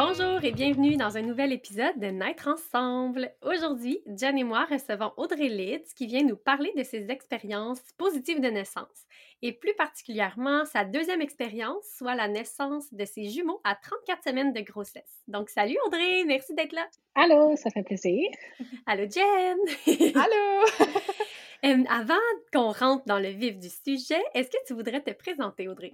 Bonjour et bienvenue dans un nouvel épisode de Naître ensemble. Aujourd'hui, Jen et moi recevons Audrey Litz qui vient nous parler de ses expériences positives de naissance et plus particulièrement sa deuxième expérience, soit la naissance de ses jumeaux à 34 semaines de grossesse. Donc, salut Audrey, merci d'être là. Allô, ça fait plaisir. Allô Jen. Allô. Euh, avant qu'on rentre dans le vif du sujet, est-ce que tu voudrais te présenter Audrey?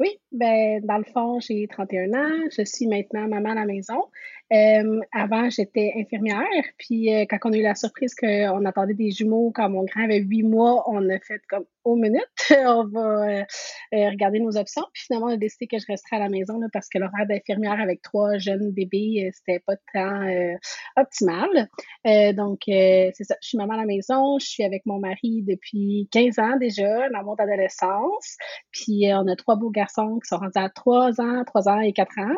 Oui, ben dans le fond, j'ai 31 ans. Je suis maintenant maman à la maison. Euh, avant, j'étais infirmière. Puis euh, quand on a eu la surprise qu'on attendait des jumeaux quand mon grand avait huit mois, on a fait comme au minute, on va euh, regarder nos options. Puis finalement, on a décidé que je resterais à la maison là, parce que l'horaire d'infirmière avec trois jeunes bébés, c'était pas tant optimal. donc, c'est ça. Je suis maman à la maison. Je suis avec mon mari depuis 15 ans déjà, dans mon adolescence. Puis on a trois beaux garçons qui sont rendus à 3 ans, 3 ans et 4 ans.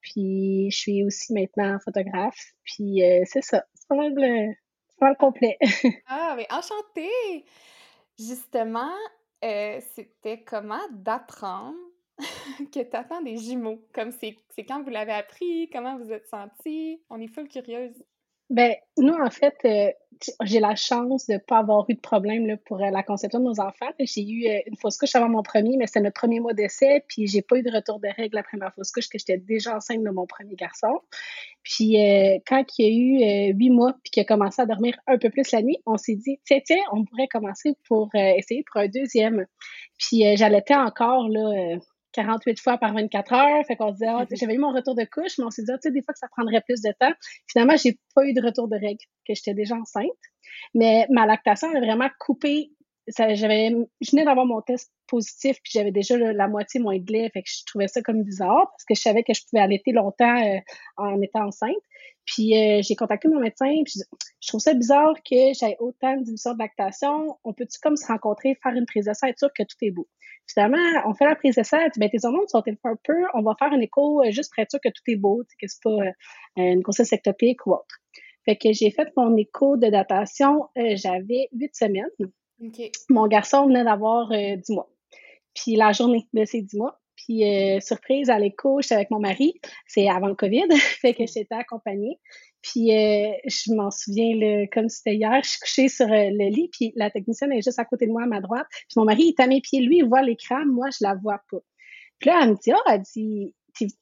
Puis je suis aussi maintenant photographe. Puis euh, c'est ça. C'est pas mal le, pas complet. ah, mais enchantée! Justement, euh, c'était comment d'apprendre que tu attends des jumeaux? Comme c'est quand vous l'avez appris? Comment vous êtes senti? On est full curieuse. Ben, nous, en fait, euh, j'ai la chance de ne pas avoir eu de problème là, pour euh, la conception de nos enfants. J'ai eu euh, une fausse couche avant mon premier, mais c'est notre premier mois d'essai, puis j'ai pas eu de retour de règles après ma fausse couche, que j'étais déjà enceinte de mon premier garçon. Puis quand il y a eu huit mois, puis qu'il a commencé à dormir un peu plus la nuit, on s'est dit, tiens, tiens, on pourrait commencer pour essayer pour un deuxième. Puis j'allaitais encore, là 48 fois par 24 heures. Fait qu'on se disait, ah, j'avais eu mon retour de couche, mais on s'est dit, ah, tu sais, des fois que ça prendrait plus de temps. Finalement, j'ai pas eu de retour de règles, que j'étais déjà enceinte. Mais ma lactation a vraiment coupé. J'avais, je venais d'avoir mon test positif, puis j'avais déjà la moitié moins de lait. Fait que je trouvais ça comme bizarre parce que je savais que je pouvais allaiter longtemps euh, en étant enceinte. Puis euh, j'ai contacté mon médecin, puis je, trouve ça bizarre que j'aie autant de de lactation. On peut-tu comme se rencontrer, faire une prise de sang, être sûr que tout est beau? Finalement, on fait la prise de sang, ben, tes hormones sont un peu, on va faire un écho euh, juste pour être sûr que tout est beau, que c'est pas euh, une grossesse ectopique ou autre. Fait que j'ai fait mon écho de datation, euh, j'avais huit semaines. Mon garçon venait d'avoir dix mois. Puis la journée de ces dix mois. Puis surprise à l'écho, avec mon mari, c'est avant le COVID, fait que j'étais accompagnée. Puis euh, je m'en souviens le, comme c'était hier, je suis couchée sur euh, le lit, puis la technicienne est juste à côté de moi à ma droite. Puis mon mari est à mes pieds, lui, il voit l'écran, moi, je la vois pas. Puis là, elle me dit, oh, elle dit,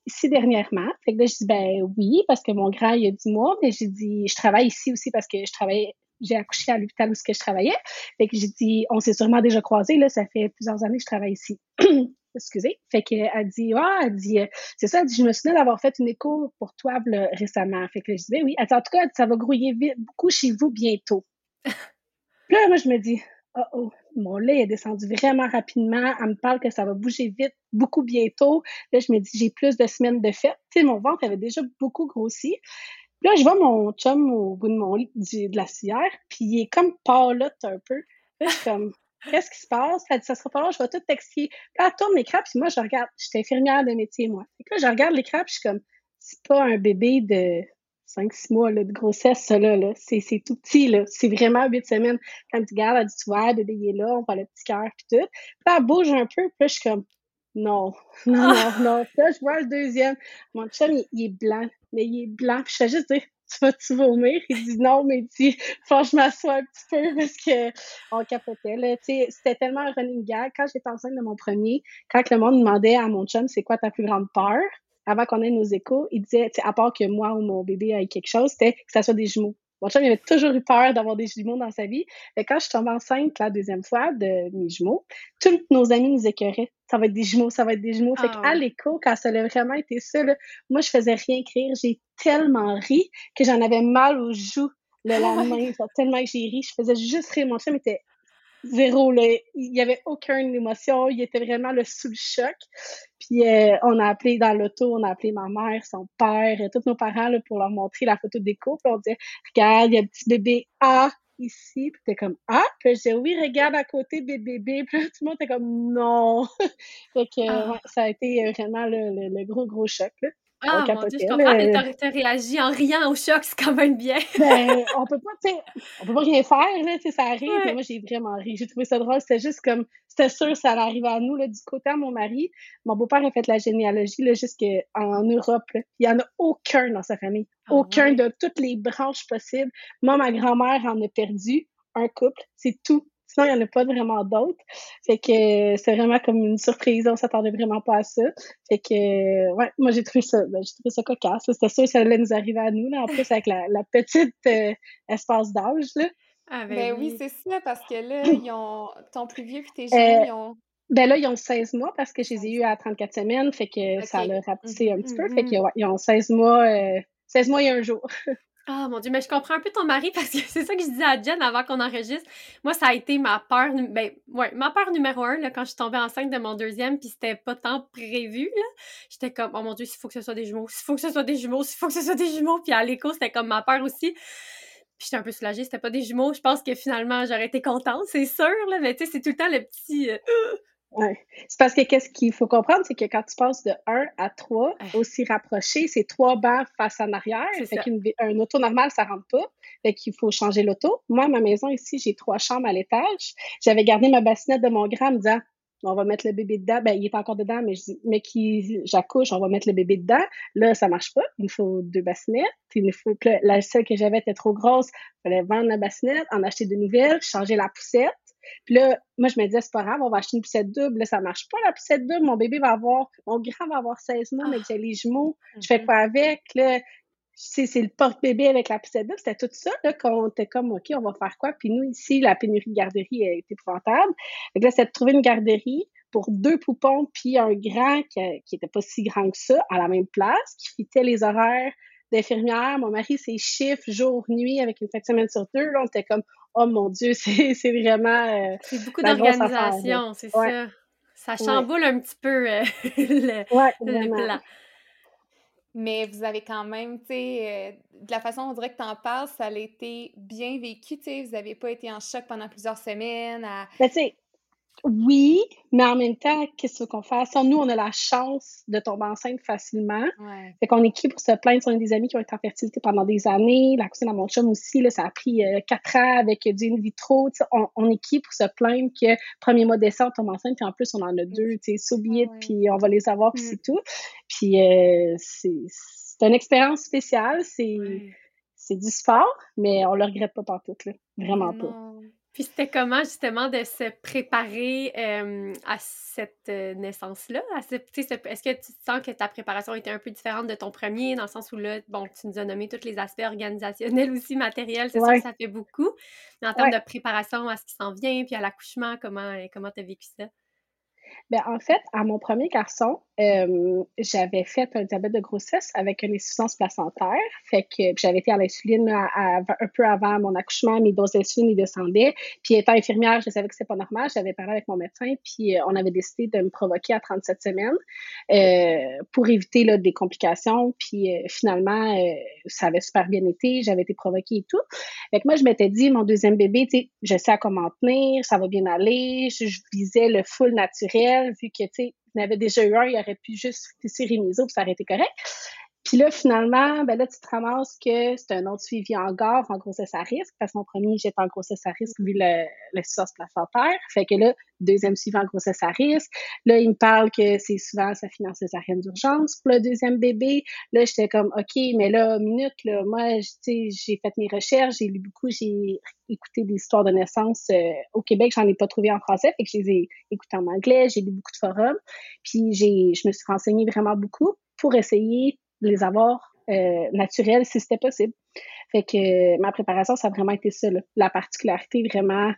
ici dernièrement. Fait que là, je dis, ben oui, parce que mon grand, il a dit moi, mais j'ai dit, je travaille ici aussi parce que je travaille, j'ai accouché à l'hôpital où je travaillais. Fait que j'ai dit, on s'est sûrement déjà croisés, là, ça fait plusieurs années que je travaille ici. excusez. Fait qu'elle dit, ah, elle dit, euh, c'est ça, elle dit, je me souviens d'avoir fait une écho pour toi récemment. Fait que je disais, oui. Elle dit, en tout cas, ça va grouiller vite, beaucoup chez vous bientôt. là, moi, je me dis, oh, oh, mon lait est descendu vraiment rapidement. Elle me parle que ça va bouger vite, beaucoup bientôt. Là, je me dis, j'ai plus de semaines de fête. Tu sais, mon ventre avait déjà beaucoup grossi. Là, je vois mon chum au bout de mon lit de la cière, puis il est comme pâlotte un peu. Là, je suis comme, Qu'est-ce qui se passe? Elle dit, ça sera pas long, je vais tout texter. Là, elle tourne l'écran, puis moi, je regarde. J'étais infirmière de métier, moi. Et là, je regarde l'écran, puis je suis comme, c'est pas un bébé de 5-6 mois là, de grossesse, ça, là. là. C'est, tout petit, là. C'est vraiment 8 semaines. Quand tu regardes, elle dit, tu vois, le bébé il est là, on voit le petit cœur, puis tout. Puis elle bouge un peu, puis là, je suis comme, non, non, non, non. Puis là, je vois le deuxième. Mon chum, il, il est blanc, mais il est blanc. Puis je fais juste dire, tu vas-tu vomir? Il dit non, mais il dit, faut que je m'assoie un petit peu parce que on capotait, là. c'était tellement un running gag. Quand j'étais enceinte de mon premier, quand le monde demandait à mon chum, c'est quoi ta plus grande peur? Avant qu'on ait nos échos, il disait, à part que moi ou mon bébé ait quelque chose, c'était que ça soit des jumeaux. Mon chum, il avait toujours eu peur d'avoir des jumeaux dans sa vie. Et quand je suis tombée enceinte la deuxième fois de mes jumeaux, tous nos amis nous écœuraient. Ça va être des jumeaux, ça va être des jumeaux. Fait qu'à ah l'écho, quand ça a vraiment été ça, moi, je faisais rien écrire. J'ai tellement ri que j'en avais mal aux joues le lendemain. tellement que j'ai ri. Je faisais juste rire. Mon chum était zéro. Là. Il n'y avait aucune émotion. Il était vraiment le sous le choc. Puis euh, on a appelé dans l'auto, on a appelé ma mère, son père, et tous nos parents là, pour leur montrer la photo des couples. On disait Regarde, il y a un petit bébé A ici. Puis t'es comme, ah, puis j'ai oui, regarde à côté des bébés. Puis tout le monde était comme, non. fait que, ah. ça a été vraiment le, le, gros, gros choc, là. Ah, mon Dieu, je comprends. T'as réagi en riant au choc, c'est quand même bien. ben, on peut pas, on peut pas rien faire, là, ça arrive. Mais moi, j'ai vraiment ri. J'ai trouvé ça drôle. C'était juste comme, c'était sûr, ça allait arriver à nous, là, du côté de mon mari. Mon beau-père a fait la généalogie, là, jusqu'en Europe, là. Il y en a aucun dans sa famille. Ah aucun de toutes les branches possibles. Moi, ma grand-mère en a perdu un couple. C'est tout Sinon, il n'y en a pas vraiment d'autres. Fait que c'est vraiment comme une surprise. On s'attendait vraiment pas à ça. Fait que, ouais, moi, j'ai trouvé ça, ben, j'ai trouvé ça cocasse. C'était sûr que ça allait nous arriver à nous, là, en plus, avec la, petite euh, espace d'âge, là. Ah, ben, ben oui, c'est ça, parce que là, ils ont, ton plus vieux puis tes jeunes, euh, ils ont... Ben là, ils ont 16 mois parce que je les ai eus à 34 semaines, fait que ça l'a rapetissé un petit peu. Fait que, ouais, ils ont 16 mois, 16 euh, mois et un jour. Ah mon Dieu, mais je comprends un peu ton mari parce que c'est ça que je disais à Jen avant qu'on enregistre. Moi, ça a été ma peur, ben, ouais, ma peur numéro un là, quand je suis tombée enceinte de mon deuxième, puis c'était pas tant prévu. Là. J'étais comme, oh mon Dieu, s'il faut que ce soit des jumeaux, s'il faut que ce soit des jumeaux, s'il faut que ce soit des jumeaux. Puis à l'écho, c'était comme ma peur aussi. Puis j'étais un peu soulagée, c'était pas des jumeaux. Je pense que finalement, j'aurais été contente, c'est sûr, là, mais tu sais, c'est tout le temps le petit. Euh, Ouais. C'est parce que qu'est-ce qu'il faut comprendre, c'est que quand tu passes de 1 à 3, aussi rapproché, c'est trois bancs face en arrière. Fait qu'un auto normal, ça rentre pas. Fait qu'il faut changer l'auto. Moi, ma maison ici, j'ai trois chambres à l'étage. J'avais gardé ma bassinette de mon grand en me disant, on va mettre le bébé dedans. Ben, il est encore dedans, mais je dis, mais qui, j'accouche, on va mettre le bébé dedans. Là, ça marche pas. Il faut deux bassinettes. Il faut que la seule que j'avais était trop grosse. Il fallait vendre la bassinette, en acheter de nouvelles, changer la poussette. Puis là, moi, je me disais, c'est pas grave, on va acheter une poussette double. Là, ça marche pas, la poussette double. Mon bébé va avoir, mon grand va avoir 16 mois, mais j'ai les jumeaux. Je fais mm-hmm. quoi avec? Là, c'est le porte-bébé avec la poussette double. C'était tout ça, là, qu'on était comme, OK, on va faire quoi? Puis nous, ici, la pénurie de garderie est épouvantable. Donc là, c'est de trouver une garderie pour deux poupons puis un grand qui, qui était pas si grand que ça à la même place, qui fitait les horaires d'infirmière. Mon mari, c'est chiffre, jour, nuit, avec une fin de semaine sur deux. Là, on était comme, oh mon Dieu, c'est vraiment. Euh, c'est beaucoup d'organisation, c'est ça. Ça chamboule un petit peu euh, le, plan. Mais vous avez quand même, tu sais, euh, de la façon dont on dirait que tu en parles, ça a été bien vécu, tu sais, vous n'avez pas été en choc pendant plusieurs semaines. À... Ben, tu sais, oui, mais en même temps, qu'est-ce qu'on fait? nous, on a la chance de tomber enceinte facilement. Ouais. Fait qu'on est qui pour se plaindre? On a des amis qui ont été en fertilité pendant des années? La cousine à mon chum aussi, là, ça a pris euh, quatre ans avec du in vitro. On, on, est qui pour se plaindre que premier mois d'essai, on tombe enceinte, puis en plus, on en a deux, tu sais, so puis on va les avoir, puis mm. c'est tout. Puis euh, c'est une expérience spéciale. C'est du sport, mais on le regrette pas partout, là. Vraiment pas. Puis c'était comment justement de se préparer à cette euh, naissance-là? Est-ce que tu sens que ta préparation était un peu différente de ton premier, dans le sens où là, bon, tu nous as nommé tous les aspects organisationnels aussi, matériels, c'est sûr que ça fait beaucoup. Mais en termes de préparation à ce qui s'en vient, puis à l'accouchement, comment comment tu as vécu ça? Ben, en fait, à mon premier garçon, euh, j'avais fait un diabète de grossesse avec une insuffisance placentaire. Fait que j'avais été à l'insuline un peu avant mon accouchement, mes doses d'insuline ils descendaient. Puis étant infirmière, je savais que c'était pas normal. J'avais parlé avec mon médecin, puis euh, on avait décidé de me provoquer à 37 semaines euh, pour éviter là, des complications. Puis euh, finalement, euh, ça avait super bien été. J'avais été provoquée et tout. Fait que moi, je m'étais dit, mon deuxième bébé, tu sais, je sais à comment tenir, ça va bien aller. Je, je visais le full naturel, vu que, tu sais, il avait déjà eu un, il aurait pu juste tisser Rémiso, puis ça aurait été correct. Puis là, finalement, ben là, tu te ramasses que c'est un autre suivi en gare, en grossesse à risque, parce que mon premier, j'étais en grossesse à risque vu l'insuffisance placentaire. Fait que là, deuxième suivi en grossesse à risque. Là, il me parle que c'est souvent, ça finance césarienne d'urgence pour le deuxième bébé. Là, j'étais comme, OK, mais là, minute, là, moi, j'ai fait mes recherches, j'ai lu beaucoup, j'ai écouté des histoires de naissance euh, au Québec, j'en ai pas trouvé en français, fait que je les ai écoutées en anglais, j'ai lu beaucoup de forums, puis j'ai, je me suis renseignée vraiment beaucoup pour essayer les avoir euh, naturels si c'était possible. Fait que euh, ma préparation, ça a vraiment été ça, la particularité vraiment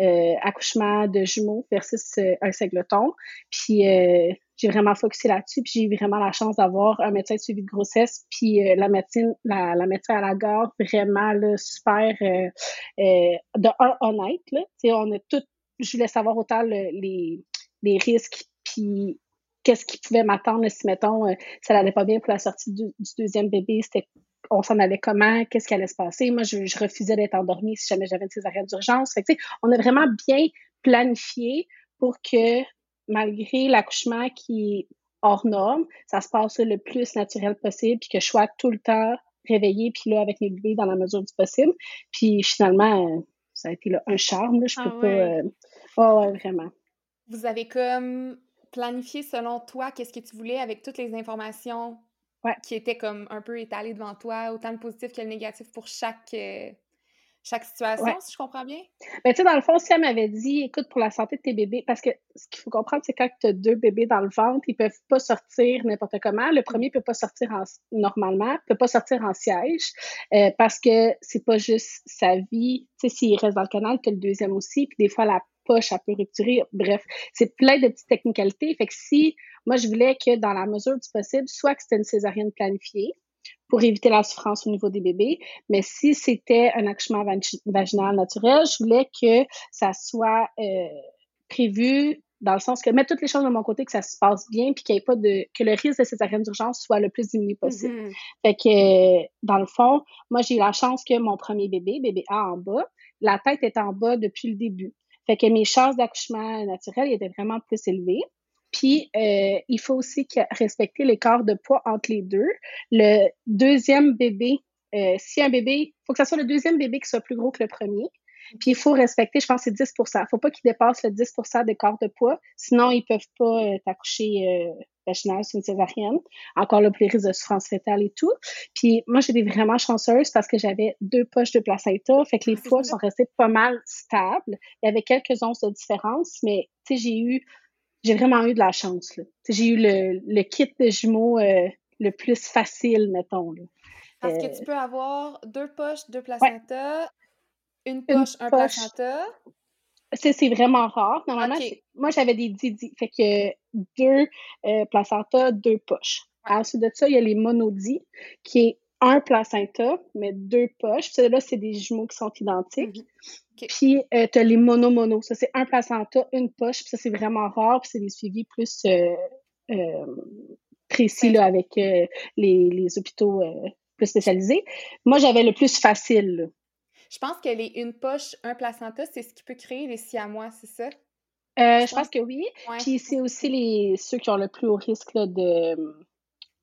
euh, accouchement de jumeaux versus euh, un singleton. Puis euh, j'ai vraiment focusé là-dessus, puis j'ai eu vraiment la chance d'avoir un médecin de suivi de grossesse, puis la médecine, la, la médecin à la garde, vraiment là, super de un honnête. Là. on a tout, je voulais savoir autant les, les risques, puis qu'est-ce qui pouvait m'attendre si, mettons, euh, ça n'allait pas bien pour la sortie du, deuxième bébé. C'était on s'en allait comment, qu'est-ce qui allait se passer? Moi, je, refusais d'être endormie si jamais j'avais une césarienne d'urgence. Fait que, on a vraiment bien planifié pour que, malgré l'accouchement qui est hors norme, ça se passe le plus naturel possible, puis que je sois tout le temps réveillée, puis là, avec mes bébés dans la mesure du possible. Puis finalement, ça a été là, un charme, je ah peux pas... Euh... ouais, vraiment. Vous avez comme planifié selon toi qu'est-ce que tu voulais avec toutes les informations qui étaient comme un peu étalées devant toi, autant le positif que le négatif pour chaque, euh, chaque situation, si je comprends bien? Ben, tu sais, dans le fond, si elle m'avait dit, écoute, pour la santé de tes bébés, parce que ce qu'il faut comprendre, c'est quand tu as deux bébés dans le ventre, ils peuvent pas sortir n'importe comment. Le premier peut pas sortir en, normalement, peut pas sortir en siège, euh, parce que c'est pas juste sa vie. Tu sais, s'il reste dans le canal, tu le deuxième aussi, puis des fois, la poche, elle peut rupturer. Bref, c'est plein de petites technicalités. Fait que si, moi, je voulais que dans la mesure du possible, soit que c'était une césarienne planifiée, pour éviter la souffrance au niveau des bébés. Mais si c'était un accouchement vaginal naturel, je voulais que ça soit euh, prévu dans le sens que mettre toutes les choses de mon côté, que ça se passe bien, puis qu'il n'y ait pas de que le risque de césarienne d'urgence soit le plus diminué possible. Mm-hmm. Fait que dans le fond, moi j'ai eu la chance que mon premier bébé, bébé A en bas, la tête est en bas depuis le début. Fait que mes chances d'accouchement naturel étaient vraiment plus élevées. Puis, euh, il faut aussi respecter l'écart de poids entre les deux. Le deuxième bébé, euh, si un bébé, il faut que ce soit le deuxième bébé qui soit plus gros que le premier. Puis, il faut respecter, je pense, c'est 10 Il ne faut pas qu'il dépasse le 10% d'écart de poids. Sinon, ils ne peuvent pas euh, t'accoucher euh, vaginal sur une césarienne. Encore le plus risque de souffrance fétale et tout. Puis, moi, j'étais vraiment chanceuse parce que j'avais deux poches de placenta. Fait que les ah, poids sont restés pas mal stables. Il y avait quelques onces de différence, mais, tu sais, j'ai eu j'ai vraiment eu de la chance. J'ai eu le, le, kit de jumeaux euh, le plus facile, mettons. Là. Parce que euh, tu peux avoir deux poches, deux placentas, une poche, un placenta. C'est vraiment rare. Normalement, moi, j'avais des didi. Fait que deux euh, placentas, deux poches. Ensuite de ça, il y a les monodis, qui est un placenta, mais deux poches. Puis là, c'est des jumeaux qui sont identiques. Mhm. Puis, euh, tu as les mono-mono. Ça, c'est un placenta, une poche. Puis ça, c'est vraiment rare. Puis c'est des suivis plus euh, euh, précis là, avec les, les, hôpitaux plus spécialisés. Moi, j'avais le plus facile. Je pense que les une poche, un placenta, c'est ce qui peut créer les siamois, c'est ça? je, pense que oui. Puis c'est aussi les ceux qui ont le plus haut risque là, de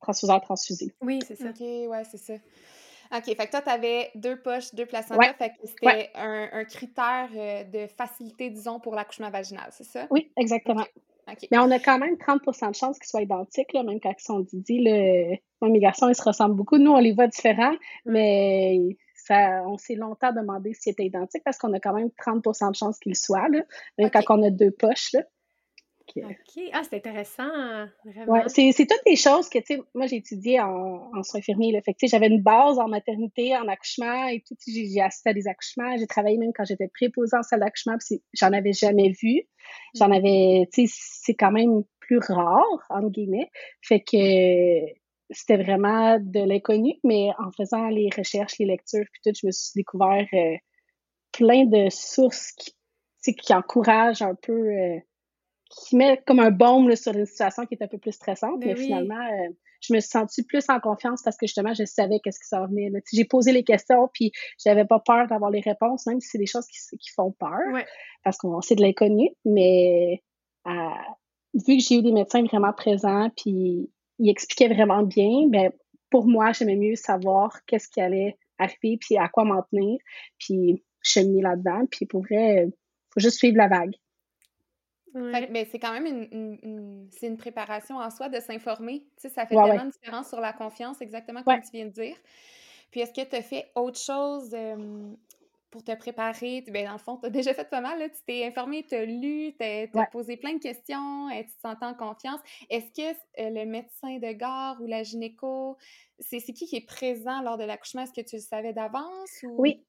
transfuseur transfusé. Oui, c'est ça. OK, ouais, c'est ça. OK, fait que toi, tu avais deux poches, deux placentas, fait que c'était un, un, critère euh, de facilité, disons, pour l'accouchement vaginal, c'est ça? Oui, exactement. Mais on a quand même 30% de chances qu'ils soient identiques, là, même quand ils sont Didi. Moi, mes garçons, ils se ressemblent beaucoup. Nous, on les voit différents, mm. mais ça, on s'est longtemps demandé s'ils étaient identiques parce qu'on a quand même 30% de chances qu'ils soient, là, même quand on a deux poches. Là. OK. Ah, c'est intéressant, vraiment. Ouais, c'est, c'est toutes des choses que, tu sais, moi, j'ai étudié en, en soins infirmiers. Là. Fait que, j'avais une base en maternité, en accouchement et tout. J'ai, j'ai assisté à des accouchements. J'ai travaillé même quand j'étais préposée en salle d'accouchement, puis j'en avais jamais vu. J'en mm. avais, tu sais, c'est quand même plus rare, entre guillemets. Fait que c'était vraiment de l'inconnu, mais en faisant les recherches, les lectures, puis tout, je me suis découvert euh, plein de sources qui, qui encouragent un peu... Euh, qui met comme un baume sur une situation qui est un peu plus stressante. Ben mais finalement, euh, je me suis sentie plus en confiance parce que justement, je savais qu'est-ce qui s'en venait. J'ai posé les questions, puis j'avais pas peur d'avoir les réponses, même si c'est des choses qui, qui font peur, parce qu'on sait de l'inconnu. Mais euh, vu que j'ai eu des médecins vraiment présents, puis ils expliquaient vraiment bien, ben pour moi, j'aimais mieux savoir qu'est-ce qui allait arriver, puis à quoi m'en tenir, puis cheminer là-dedans. Puis pour vrai, faut juste suivre la vague mais c'est quand même une, c'est une préparation en soi de s'informer. Tu sais, ça fait tellement de différence sur la confiance, exactement comme tu viens de dire. Puis est-ce que tu as fait autre chose pour te préparer? Ben, dans le fond, tu as déjà fait pas mal. Là. Tu t'es informé, tu as lu, tu as, posé plein de questions, et tu te sens en confiance. Est-ce que le médecin de gare ou la gynéco, c'est qui qui est présent lors de l'accouchement? Est-ce que tu le savais d'avance? Ou... Oui.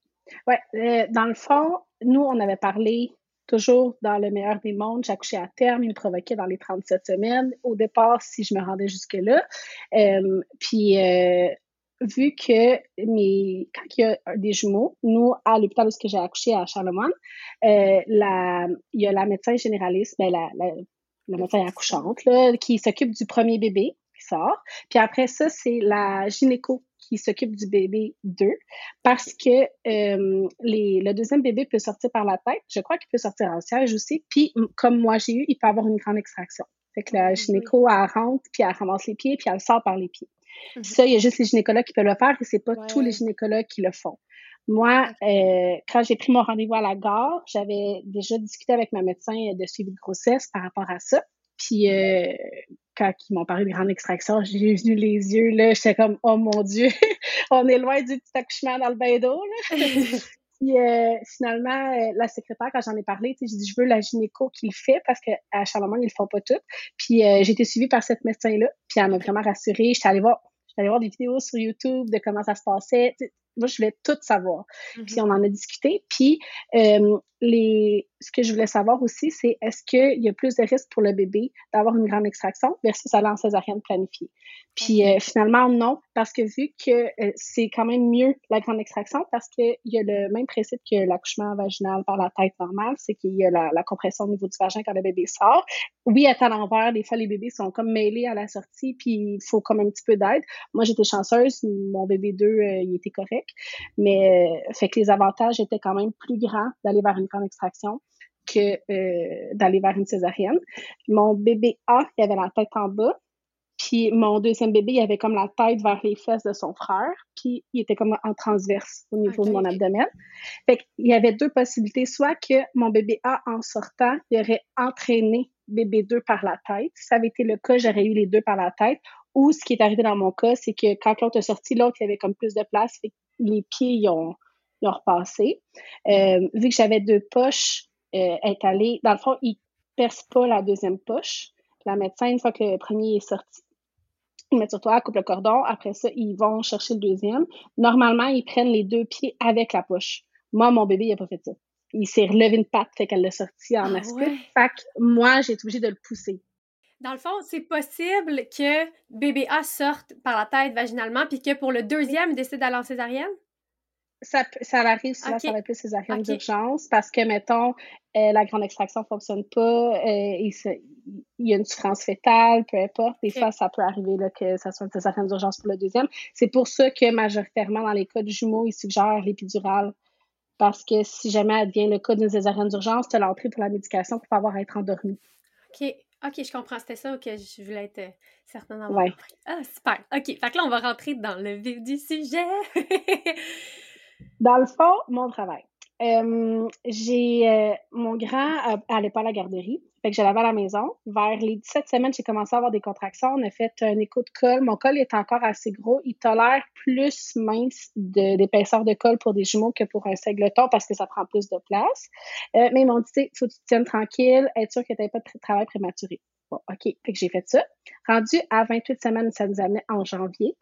Ouais. Euh, dans le fond, nous, on avait parlé toujours dans le meilleur des mondes, j'accouchais à terme, il me provoquait dans les 37 semaines. Au départ, si je me rendais jusque-là. Euh, puis, euh, vu que mes, quand il y a des jumeaux, nous, à l'hôpital où j'ai accouché à Charlemagne, euh, la, il y a la médecin généraliste, ben la, la, la médecin accouchante, là, qui s'occupe du premier bébé qui sort. Puis après ça, c'est la gynéco qui s'occupe du bébé 2 parce que euh, les, le deuxième bébé peut sortir par la tête. Je crois qu'il peut sortir en siège aussi. Puis, comme moi j'ai eu, il peut avoir une grande extraction. Fait que la gynéco, elle rentre, puis elle ramasse les pieds, puis elle sort par les pieds. Mhm. Ça, il y a juste les gynécologues qui peuvent le faire et c'est pas tous les gynécologues qui le font. Moi, euh, quand j'ai pris mon rendez-vous à la gare, j'avais déjà discuté avec ma médecin de suivi de grossesse par rapport à ça. Puis euh, quand ils m'ont parlé de grande extraction, j'ai vu les yeux, là, j'étais comme « Oh mon Dieu, on est loin du petit accouchement dans le bain d'eau, Puis euh, finalement, euh, la secrétaire, quand j'en ai parlé, j'ai dit je veux la gynéco qui le fait parce qu'à Charlemagne, ils le font pas tout. Puis j'ai été suivie par cette médecin-là, puis elle m'a vraiment rassurée. J'étais allée voir, j'étais allée voir des vidéos sur YouTube de comment ça se passait. Moi, je voulais tout savoir. Puis mm-hmm. on en a discuté. Puis euh, les, ce que je voulais savoir aussi, c'est est-ce qu'il y a plus de risques pour le bébé d'avoir une grande extraction versus aller en césarienne planifiée? Puis euh, finalement, non, parce que vu que euh, c'est quand même mieux la grande extraction, parce qu'il y a le même principe que l'accouchement vaginal par la tête normale, c'est qu'il y a la, compression au niveau du vagin quand le bébé sort. Oui, à l'envers, des fois, les bébés sont comme mêlés à la sortie, puis il faut comme un petit peu d'aide. Moi, j'étais chanceuse, mon bébé 2, euh, il était correct, mais fait que les avantages étaient quand même plus grands d'aller vers une grande extraction que d'aller vers une césarienne. Mon bébé A, il avait la tête en bas, puis mon deuxième bébé, il avait comme la tête vers les fesses de son frère, puis il était comme en transverse au niveau de mon abdomen. Fait qu'il y avait deux possibilités, soit que mon bébé A, en sortant, il aurait entraîné bébé 2 par la tête. Si ça avait été le cas, j'aurais eu les deux par la tête. Ou ce qui est arrivé dans mon cas, c'est que quand l'autre est sorti, l'autre, il avait comme plus de place, fait les pieds, ils ont, ils ont repassé. Euh, vu que j'avais deux poches euh, étalées, dans le fond, ils percent pas la deuxième poche. La médecin, une fois que le premier est sorti, ils mettent sur toi, coupe le cordon. Après ça, ils vont chercher le deuxième. Normalement, ils prennent les deux pieds avec la poche. Moi, mon bébé, il n'a pas fait ça. Il s'est relevé une patte, fait qu'elle l'a sorti en ah, aspect. Fait que moi, j'ai été obligée de le pousser. Dans le fond, c'est possible que bébé A sorte par la tête vaginalement, puis que pour le deuxième, il décide d'aller en césarienne? Ça, ça arrive souvent, ça va plus césarienne d'urgence parce que, mettons, euh, la grande extraction ne fonctionne pas, euh, il, y a une souffrance fétale, peu importe. Des fois, ça peut arriver là, que ça soit une césarienne d'urgence pour le deuxième. C'est pour ça que, majoritairement, dans les cas de jumeaux, ils suggèrent l'épidurale. Parce que si jamais elle devient le cas d'une césarienne d'urgence, tu as l'entrée pour la médication pour pouvoir être endormi. OK. OK, je comprends. C'était ça que je voulais être euh, certaine d'avoir compris. Ah, super. OK. Fait que là, on va rentrer dans le vif du sujet. Dans le fond, mon travail. Euh, j'ai euh, mon grand n'allait pas à la garderie, fait que je l'avais à la maison. Vers les 17 semaines, j'ai commencé à avoir des contractions. On a fait un écho de col. Mon col est encore assez gros. Il tolère plus mince d'épaisseur de, col pour des jumeaux que pour un singleton parce que ça prend plus de place. Euh, mais ils m'ont dit, faut que tu te tiennes tranquille, être sûr que tu n'avais pas de travail prématuré. OK. Fait que j'ai fait ça. Rendu à 28 semaines, ça nous amenait en janvier.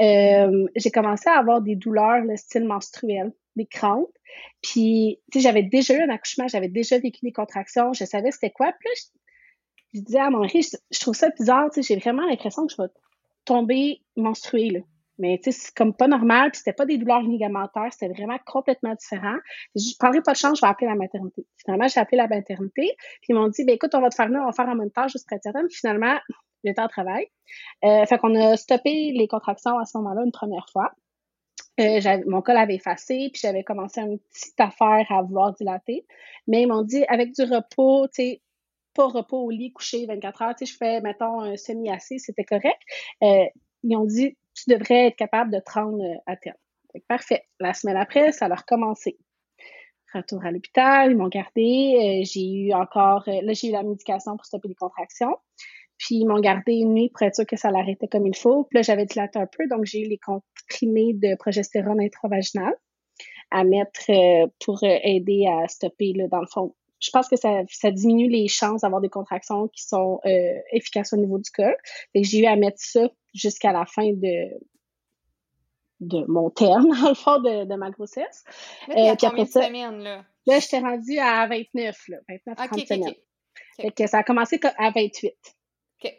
Euh, j'ai commencé à avoir des douleurs, le style menstruel, des crampes. Puis, tu sais, j'avais déjà eu un accouchement, j'avais déjà vécu des contractions, je savais c'était quoi. Puis je, disais à mon mari, je, trouve ça bizarre, tu sais, j'ai vraiment l'impression que je vais tomber menstruée, là. Mais c'est comme pas normal, puis c'était pas des douleurs ligamentaires, c'était vraiment complètement différent. Je prendrai pas de chance, je vais appeler la maternité. Finalement, j'ai appelé la maternité, puis ils m'ont dit, ben écoute, on va te faire venir, on va faire un moniteur jusqu'à certain. Puis finalement, j'étais en travail. Euh, fait qu'on a stoppé les contractions à ce moment-là une première fois. Euh, mon col avait effacé, puis j'avais commencé une petite affaire à vouloir dilater. Mais ils m'ont dit, avec du repos, tu sais, pas repos au lit, couché 24 heures, tu sais, je fais, mettons, un semi-assis, c'était correct. Euh, ils ont dit, tu devrais être capable de te rendre euh, à terme. Parfait. La semaine après, ça a recommencé. Retour à l'hôpital, ils m'ont gardé. Euh, j'ai eu encore, euh, là, j'ai eu la médication pour stopper les contractions. Puis ils m'ont gardé une nuit pour être sûr que ça l'arrêtait comme il faut. Puis là, j'avais dilaté un peu, donc j'ai eu les comprimés de progestérone intravaginale à mettre pour aider à stopper, là, dans le fond. Je pense que ça, diminue les chances d'avoir des contractions qui sont efficaces au niveau du col. J'ai eu à mettre ça jusqu'à la fin de, de mon terme, dans le fond, de, de ma grossesse. Là, euh, puis après ça, semaines, là? Là, j'étais rendue à 29, là, 29, 30 semaines. Fait que ça a commencé à 28. OK. Fait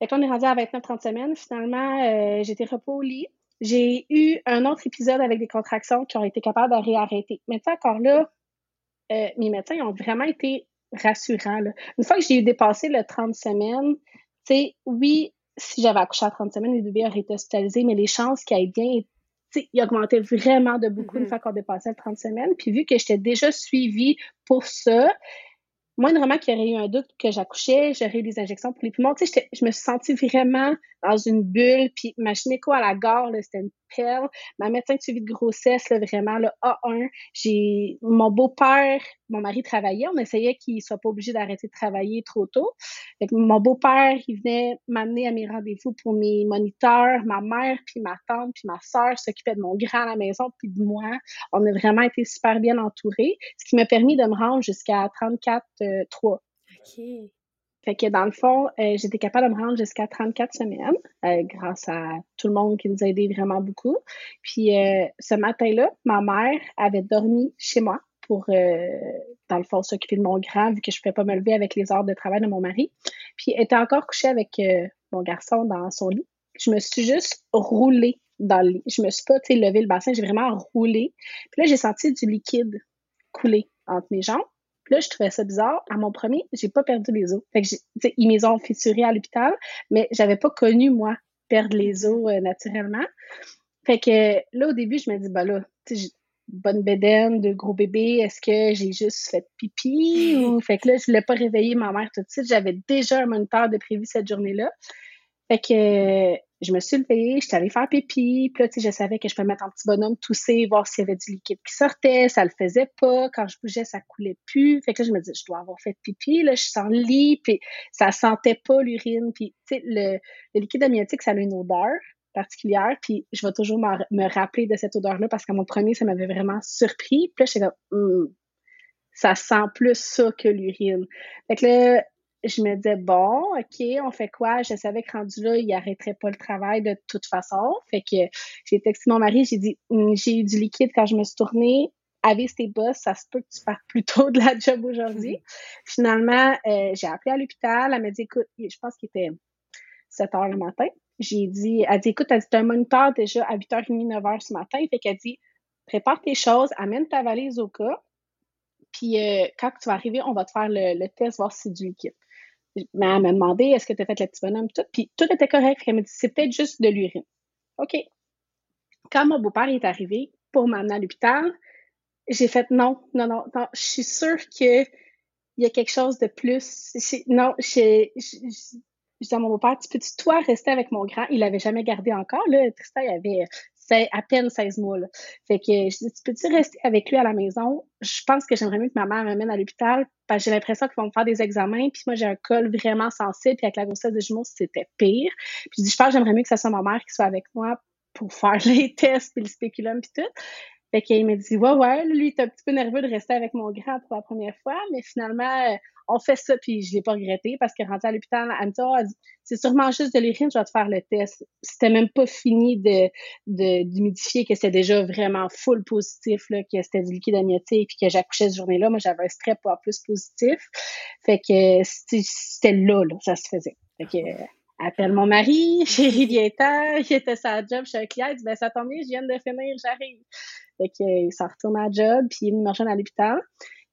que là, on est rendu à 29-30 semaines. Finalement, euh, j'étais repos au lit. J'ai eu un autre épisode avec des contractions qui ont été capables de réarrêter. Mais encore là, euh, mes médecins ont vraiment été rassurants. Là. Une fois que j'ai eu dépassé le 30 semaines, tu sais, oui, si j'avais accouché à 30 semaines, le bébé aurait été hospitalisé, mais les chances qu'il aille bien, il augmentait vraiment de beaucoup une mm-hmm. fois qu'on dépassait les 30 semaines. Puis vu que j'étais déjà suivie pour ça, moindrement qu'il y aurait eu un doute que j'accouchais, j'aurais eu des injections pour les poumons. Tu sais, je me suis sentie vraiment dans une bulle. Puis ma gynéco à la gare, c'était une perle. Ma médecin de suivi de grossesse, là, vraiment, le A1. J'ai mon beau-père, mon mari travaillait. On essayait qu'il soit pas obligé d'arrêter de travailler trop tôt. Fait mon beau-père, il venait m'amener à mes rendez-vous pour mes moniteurs. Ma mère, puis ma tante, puis ma soeur s'occupaient de mon grand à la maison, puis de moi. On a vraiment été super bien entourés, ce qui m'a permis de me rendre jusqu'à 34-3. Euh, OK. Fait que dans le fond, euh, j'étais capable de me rendre jusqu'à 34 semaines euh, grâce à tout le monde qui nous a vraiment beaucoup. Puis euh, ce matin-là, ma mère avait dormi chez moi pour, dans le fond, s'occuper de mon grand vu que je ne pouvais pas me lever avec les heures de travail de mon mari. Puis elle était encore couchée avec mon garçon dans son lit. Je me suis juste roulée dans le lit. Je me suis pas, tu levé le bassin, j'ai vraiment roulé. Puis là, j'ai senti du liquide couler entre mes jambes. Là, je trouvais ça bizarre. À mon premier, j'ai pas perdu les os. Fait que ils m'ont ont fissurés à l'hôpital, mais j'avais pas connu, moi, perdre les os euh, naturellement. Fait que là, au début, je me dis, bah là, tu bonne bédaine, de gros bébé, est-ce que j'ai juste fait pipi ou fait que là, je voulais pas réveiller ma mère tout de suite. J'avais déjà un moniteur de prévu cette journée-là. Fait que je me suis levée, j'étais allée faire pipi, puis là, tu sais, je savais que je pouvais mettre un petit bonhomme tousser, voir s'il y avait du liquide qui sortait, ça le faisait pas, quand je bougeais, ça coulait plus, fait que là, je me disais, je dois avoir fait pipi, là, je suis en lit, puis ça sentait pas l'urine, puis tu sais, le, liquide amniotique, ça a une odeur particulière, puis je vais toujours me rappeler de cette odeur-là, parce qu'à mon premier, ça m'avait vraiment surpris, puis là, j'étais comme, hum, ça sent plus ça que l'urine. Fait que là, je me disais, bon, OK, on fait quoi? Je savais que rendu là, il arrêterait pas le travail de toute façon. Fait que j'ai texté mon mari, j'ai dit, hum, j'ai eu du liquide quand je me suis tournée. Avec tes boss, ça se peut que tu partes plus tôt de la job aujourd'hui. Finalement, euh, j'ai appelé à l'hôpital. Elle m'a dit, écoute, je pense qu'il était 7 heures le matin. J'ai dit, elle dit, écoute, elle dit, un moniteur déjà à 8h30, 9h ce matin. Fait qu'elle dit, prépare tes choses, amène ta valise au cas. Puis euh, quand tu vas arriver, on va te faire le, le test, voir si c'est du liquide. Mais elle m'a demandé est-ce que tu as fait le petit bonhomme, tout. Puis tout était correct. Elle m'a dit c'est peut-être juste de l'urine. OK. Quand mon beau-père est arrivé pour m'amener à l'hôpital, j'ai fait non, non, non, non. Je suis sûre qu'il y a quelque chose de plus. Non, j'ai. Je à mon beau-père, tu peux-tu toi rester avec mon grand? Il l'avait jamais gardé encore, là. Tristan, il avait c'est à peine 16 mois. Là. Fait que je dis, tu peux-tu rester avec lui à la maison? Je pense que j'aimerais mieux que ma mère m'amène à l'hôpital parce que j'ai l'impression qu'ils vont me faire des examens. Puis moi, j'ai un col vraiment sensible. Puis avec la grossesse de jumeaux, c'était pire. Puis je dis, je pense que j'aimerais mieux que ce soit ma mère qui soit avec moi pour faire les tests, puis le spéculum, puis tout. Fait qu'il m'a dit, ouais, ouais, lui, il est un petit peu nerveux de rester avec mon grand pour la première fois, mais finalement, on fait ça, puis je l'ai pas regretté parce que rentré à l'hôpital, elle me dit, oh, c'est sûrement juste de l'urine, je vais te faire le test. C'était même pas fini d'humidifier que c'était déjà vraiment full positif, là, que c'était du liquide amniotique, puis que j'accouchais cette journée-là. Moi, j'avais un strep pas plus positif. Fait que c'était là, là, ça se faisait. Fait que, appelle mon mari, chérie, viens il était sa job chez un client, il dit, ben, ça tombe bien, je viens de finir, j'arrive. Qu'il s'en retourne à job, puis il est venu me à l'hôpital.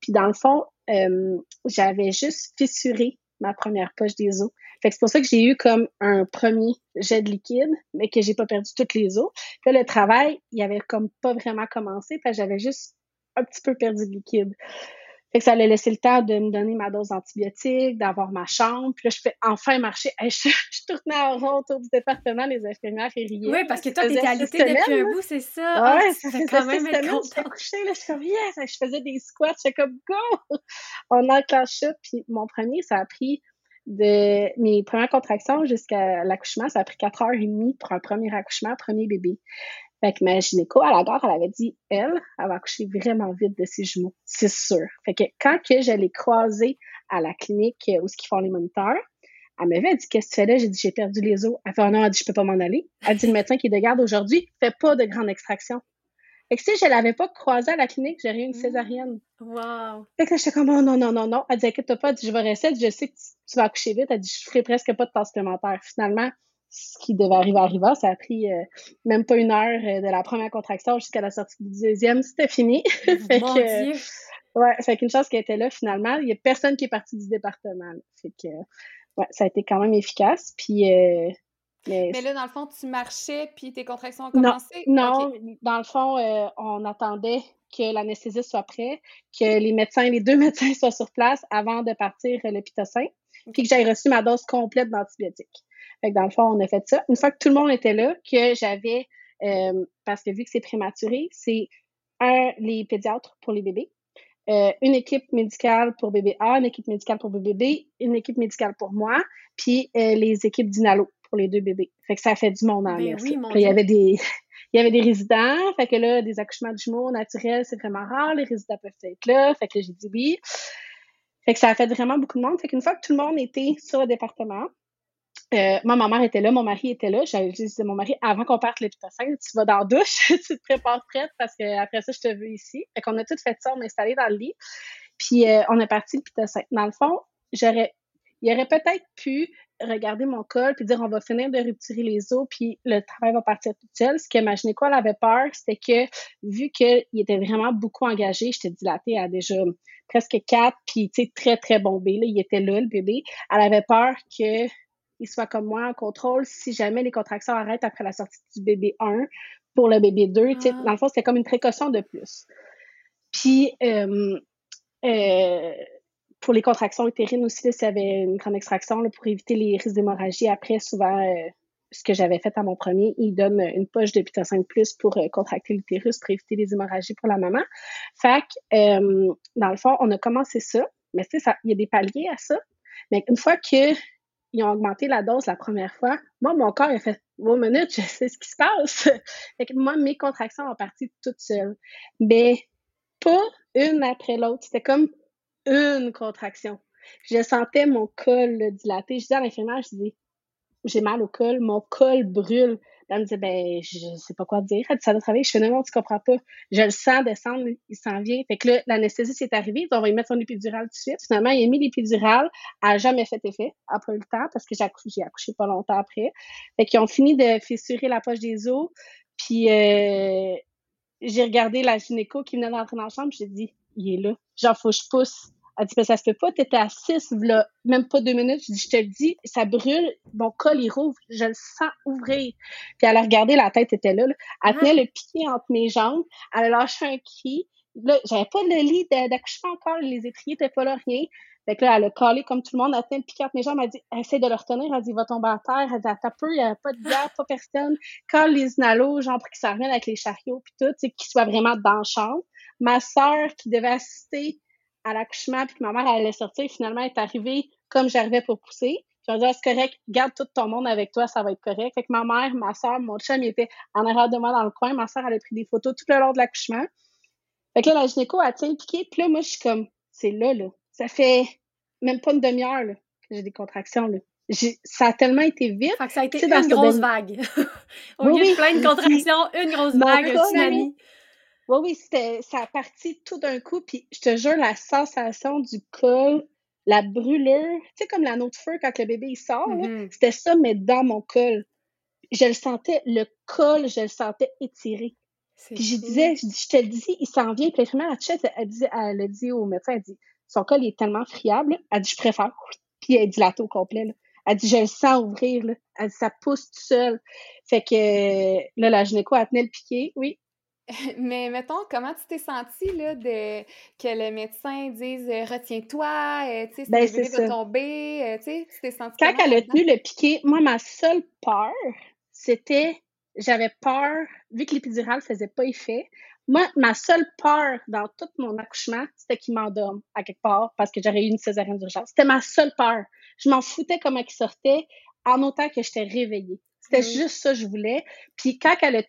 Puis dans le fond, euh, j'avais juste fissuré ma première poche des os. Fait que c'est pour ça que j'ai eu comme un premier jet de liquide, mais que j'ai pas perdu toutes les os. Puis le travail, il avait comme pas vraiment commencé, j'avais juste un petit peu perdu de liquide. Fait que ça allait laisser le temps de me donner ma dose d'antibiotiques, d'avoir ma chambre. Puis là, je fais enfin marcher. je, je, tournais en rond autour du département, les infirmières et riaient. Oui, parce que toi, t'étais alitée depuis un bout, c'est ça? Ah, ouais, ça fait quand même être content. Je couchée, là, je suis comme, yes! Je faisais des squats, je suis comme, go! On a ça. Puis mon premier, ça a pris de mes premières contractions jusqu'à l'accouchement, ça a pris quatre heures et demie pour un premier accouchement, premier bébé. Fait que ma gynéco, à la gare, elle avait dit, elle, elle va accoucher vraiment vite de ses jumeaux. C'est sûr. Fait que quand que je l'ai à la clinique où ils font les moniteurs, elle m'avait dit, qu'est-ce que tu fais là? J'ai dit, j'ai perdu les os. Elle fait, oh non, elle dit, je peux pas m'en aller. Elle dit, le médecin qui est de garde aujourd'hui fait pas de grande extraction. Fait que si je l'avais pas croisée à la clinique, j'aurais eu une césarienne. Wow. Fait que là, j'étais comme, oh non, non, non, non. Elle dit, inquiète pas, je vais rester, je sais que tu, vas accoucher vite. Elle dit, je ferai presque pas de temps supplémentaire. Finalement, ce qui devait arriver arriva. Ça a pris euh, même pas une heure euh, de la première contraction jusqu'à la sortie du deuxième. C'était fini. fait Mon que, Dieu. ouais, fait qu'une chance qu'elle était là finalement. Il y a personne qui est parti du département. Fait que ouais, ça a été quand même efficace. Puis euh, Mais, là, dans le fond, tu marchais, puis tes contractions ont commencé? Non, dans le fond, euh, on attendait que l'anesthésiste soit prêt, que les médecins, les deux médecins soient sur place avant de partir le pitocin, puis que j'aille reçu ma dose complète d'antibiotiques. Fait que dans le fond, on a fait ça. Une fois que tout le monde était là, que j'avais, euh, parce que vu que c'est prématuré, c'est un, les pédiatres pour les bébés, euh, une équipe médicale pour bébé A, une équipe médicale pour bébé B, une équipe médicale pour moi, puis euh, les équipes d'Inalo pour les deux bébés. Fait que ça fait du monde en ben oui, il y avait des il y avait des résidents, fait que là des accouchements de jumeaux naturels, c'est vraiment rare, les résidents peuvent être là, fait que j'ai dit oui. Fait que ça a fait vraiment beaucoup de monde, fait qu'une fois que tout le monde était sur le département, euh, moi, ma mère était là, mon mari était là. J'avais dit à mon mari, avant qu'on parte l'hôpital, tu vas dans la douche, tu te prépares prête parce qu'après ça, je te veux ici. Fait qu'on a tout fait ça, on est installé dans le lit. Puis euh, on est parti le pitocin. Dans le fond, j'aurais, il aurait peut-être pu regarder mon col puis dire on va finir de rupturer les os puis le travail va partir tout seul. Ce que quoi, elle avait peur, c'était que vu qu'il était vraiment beaucoup engagé, j'étais dilatée à déjà presque quatre, puis tu sais, très, très bombé, là, il était là, le bébé. Elle avait peur que il soit comme moi en contrôle si jamais les contractions arrêtent après la sortie du bébé 1 pour le bébé 2. Ah. Dans le fond, c'est comme une précaution de plus. Puis, euh, euh, pour les contractions utérines aussi, s'il y avait une grande extraction pour éviter les risques d'hémorragie, après, souvent, euh, ce que j'avais fait à mon premier, il donne une poche de 5 plus pour contracter l'utérus pour éviter les hémorragies pour la maman. Fait que, dans le fond, on a commencé ça, mais tu sais, il y a des paliers à ça. Mais une fois que ils ont augmenté la dose la première fois, moi, mon corps, a fait Wow, minute, je sais ce qui se passe. fait que moi, mes contractions ont parti toutes seules. Mais pas une après l'autre. C'était comme une contraction. Je sentais mon col dilaté. Je disais à l'infirmière, je dis j'ai mal au col, mon col brûle. Elle me disait, ben, je sais pas quoi dire. Elle dit, ça doit travailler. Je fais, non, non, tu comprends pas. Je le sens descendre, il s'en vient. Fait que là, l'anesthésiste est arrivé. On va lui mettre son épidural tout de suite. Finalement, il a mis l'épidural. Elle n'a jamais fait effet. Eu le temps parce que j'ai accouché, accouché pas longtemps après. Fait qu'ils ont fini de fissurer la poche des os. Puis, euh, j'ai regardé la gynéco qui venait d'entrer dans la chambre. J'ai dit, il est là. Genre, faut que je pousse. Elle dit, ben, ça se fait pas, t'étais à 6, là, même pas deux minutes. Je dis, je te le dis, ça brûle, mon col, il rouvre, je le sens ouvrir. Puis elle a regardé, la tête était là, Elle tenait le pied entre mes jambes, elle a lâché un cri. Là, j'avais pas le lit d'accouchement encore, les étriers étaient pas là, rien. Fait que là, elle a collé comme tout le monde, elle tenait le pied entre mes jambes, elle a dit, essaie de le retenir, elle dit, il va tomber à terre, elle dit, t'as peu, il n'y a pas de bière, pas personne. Colle les inalos, genre, pour qu'ils s'en avec les chariots, puis tout, qu'ils soient vraiment dans la chambre. Ma sœur, qui devait assister à l'accouchement, puis que ma mère allait sortir, finalement, elle est arrivée comme j'arrivais pour pousser. Je ai dit, c'est correct, garde tout ton monde avec toi, ça va être correct. Fait que ma mère, ma soeur, mon chum, ils étaient en arrière de moi dans le coin. Ma soeur, elle a pris des photos tout le long de l'accouchement. Fait que là, la gynéco, elle tient piqué, puis là, moi, je suis comme, c'est là, là. Ça fait même pas une demi-heure, là, que j'ai des contractions, là. Ça a tellement été vite. Fait que ça a été une grosse vague. Au lieu de plein de contractions, une grosse vague, un tsunami. Oui, oui, c'était, ça a parti tout d'un coup, puis je te jure, la sensation du col, la brûlure, tu sais, comme la de feu quand le bébé il sort, mm-hmm. c'était ça, mais dans mon col. Je le sentais, le col, je le sentais étiré. Puis je disais, je, je, te le dis, il s'en vient. Puis la elle, elle, dit, elle a dit au médecin, elle dit, son col est tellement friable, elle dit, je préfère. Puis elle dilate au complet. Là. Elle dit, je le sens ouvrir. Là. Elle dit, ça pousse tout seul. Fait que là, la gynéco, elle tenait le piqué, oui. Mais mettons, comment tu t'es sentie là, de, que le médecin dise euh, retiens-toi, euh, tu sais, ben, va tomber, euh, tu sais, tu t'es sentie Quand elle a tenu le piqué, moi, ma seule peur, c'était, j'avais peur, vu que l'épidural faisait pas effet, moi, ma seule peur dans tout mon accouchement, c'était qu'il m'endorme à quelque part parce que j'aurais eu une césarienne d'urgence. C'était ma seule peur. Je m'en foutais comment il sortait en autant que j'étais réveillée. C'était juste ça que je voulais. Puis quand elle a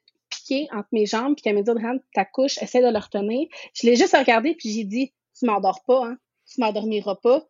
entre mes jambes, puis qu'elle m'a dit, rentre ta couche, essaie de le retenir. Je l'ai juste regardé, puis j'ai dit, tu m'endors pas, hein? Tu m'endormiras pas.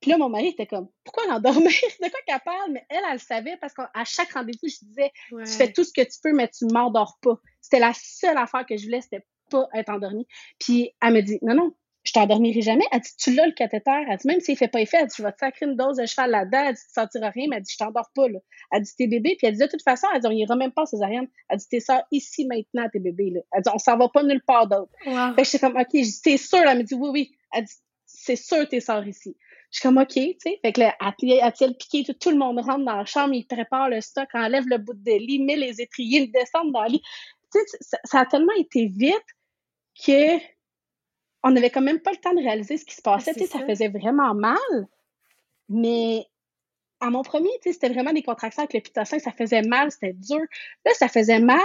Puis là, mon mari était comme, pourquoi l'endormir? de quoi qu'elle parle? Mais elle, elle le savait parce qu'à chaque rendez-vous, je disais, tu fais tout ce que tu peux, mais tu m'endors pas. C'était la seule affaire que je voulais, c'était pas être endormie. Puis elle me dit, non, non, je t'endormirai jamais. Elle dit, tu l'as le cathéter. Elle dit, même s'il fait pas effet, elle dit, je vais te sacrer une dose de cheval là-dedans. Elle dit, tu sentiras rien, mais elle dit, je t'endors pas, là. Elle dit, t'es bébé. Puis elle dit, de toute façon, elle dit, on ira même pas césarienne. Elle dit, t'es sœur ici maintenant, tes bébés, là. Elle dit, on s'en va pas nulle part d'autre. Fait que j'étais comme, OK, t'es sûre? Elle me dit, oui, oui. Elle dit, c'est sûr, t'es sœur ici. Je suis comme, OK, tu sais. Fait que là, elle, piqué, tout, tout, le monde rentre dans la chambre, il prépare le stock, enlève le bout de lit, met les étriers, il descend dans le lit. Tu sais, ça, a tellement été vite que on n'avait quand même pas le temps de réaliser ce qui se passait. sais, ça faisait vraiment mal. Mais à mon premier, c'était vraiment des contractions avec le pitocin, ça faisait mal, c'était dur. Là, ça faisait mal,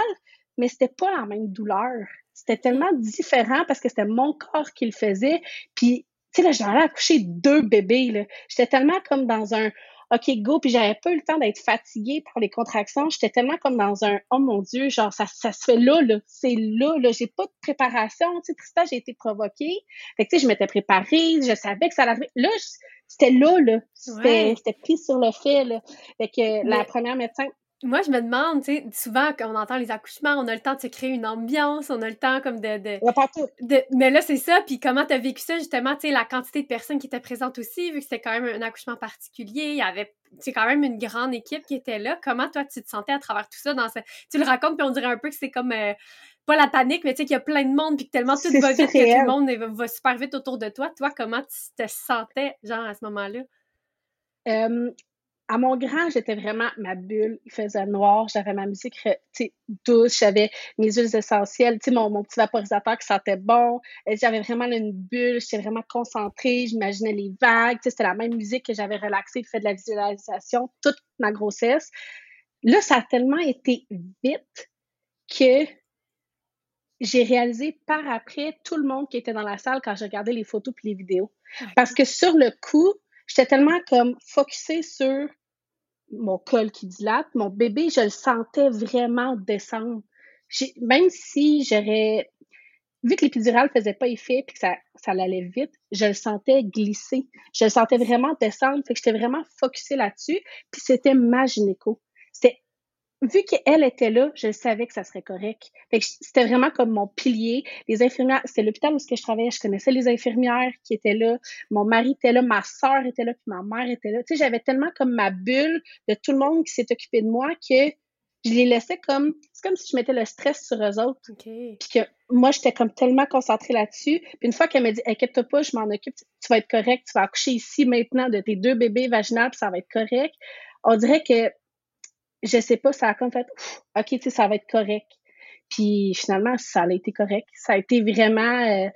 mais c'était pas la même douleur. C'était tellement différent parce que c'était mon corps qui le faisait. Puis tu sais, là, j'allais accoucher deux bébés, là. J'étais tellement comme dans un OK, go, puis j'avais pas eu le temps d'être fatiguée par les contractions. J'étais tellement comme dans un Oh mon Dieu, genre, ça, ça se fait là, là. C'est là, là. J'ai pas de préparation. Tu sais, Tristan, j'ai été provoquée. Fait que, tu sais, je m'étais préparée, je savais que ça allait. Là, c'était là, là. C'était pris sur le fait, là. Fait que la première médecin, moi, je me demande, tu sais, souvent, quand on entend les accouchements, on a le temps de se créer une ambiance, on a le temps comme de... de, mais là, c'est ça, puis comment tu as vécu ça, justement, tu sais, la quantité de personnes qui étaient présentes aussi, vu que c'était quand même un accouchement particulier, il y avait, c'est quand même une grande équipe qui était là. Comment, toi, tu te sentais à travers tout ça? Dans ce... Tu le racontes, puis on dirait un peu que c'est comme... Euh, pas la panique, mais tu sais qu'il y a plein de monde, puis que tellement tout va vite que tout le monde va, super vite autour de toi. Toi, comment tu te sentais, genre, à ce moment-là? Euh, à mon grand, j'étais vraiment ma bulle. Il faisait noir. J'avais ma musique douce. J'avais mes huiles essentielles. Mon, mon petit vaporisateur qui sentait bon. J'avais vraiment une bulle. J'étais vraiment concentrée. J'imaginais les vagues. C'était la même musique que j'avais relaxée, fait de la visualisation toute ma grossesse. Là, ça a tellement été vite que j'ai réalisé par après tout le monde qui était dans la salle quand j'ai regardé les photos et les vidéos. Parce que sur le coup, J'étais tellement comme focusée sur mon col qui dilate, mon bébé, je le sentais vraiment descendre. Même si j'aurais vu que l'épidural faisait pas effet puis que ça, ça allait vite, je le sentais glisser. Je le sentais vraiment descendre. Fait que j'étais vraiment focusée là-dessus. Puis c'était ma gynéco. Vu qu'elle était là, je savais que ça serait correct. c'était vraiment comme mon pilier. Les infirmières, c'était l'hôpital où je travaillais, je connaissais les infirmières qui étaient là, mon mari était là, ma soeur était là, puis ma mère était là. Tu sais, j'avais tellement comme ma bulle de tout le monde qui s'est occupé de moi que je les laissais comme, c'est comme si je mettais le stress sur eux autres. Puis que moi, j'étais comme tellement concentrée là-dessus. Puis une fois qu'elle m'a dit, inquiète-toi pas, je m'en occupe, tu vas être correct, tu vas accoucher ici maintenant de tes deux bébés vaginales, puis ça va être correct. On dirait que je sais pas, ça a comme fait, OK, tu sais, ça va être correct. Puis finalement, ça a été correct. Ça a été vraiment, euh,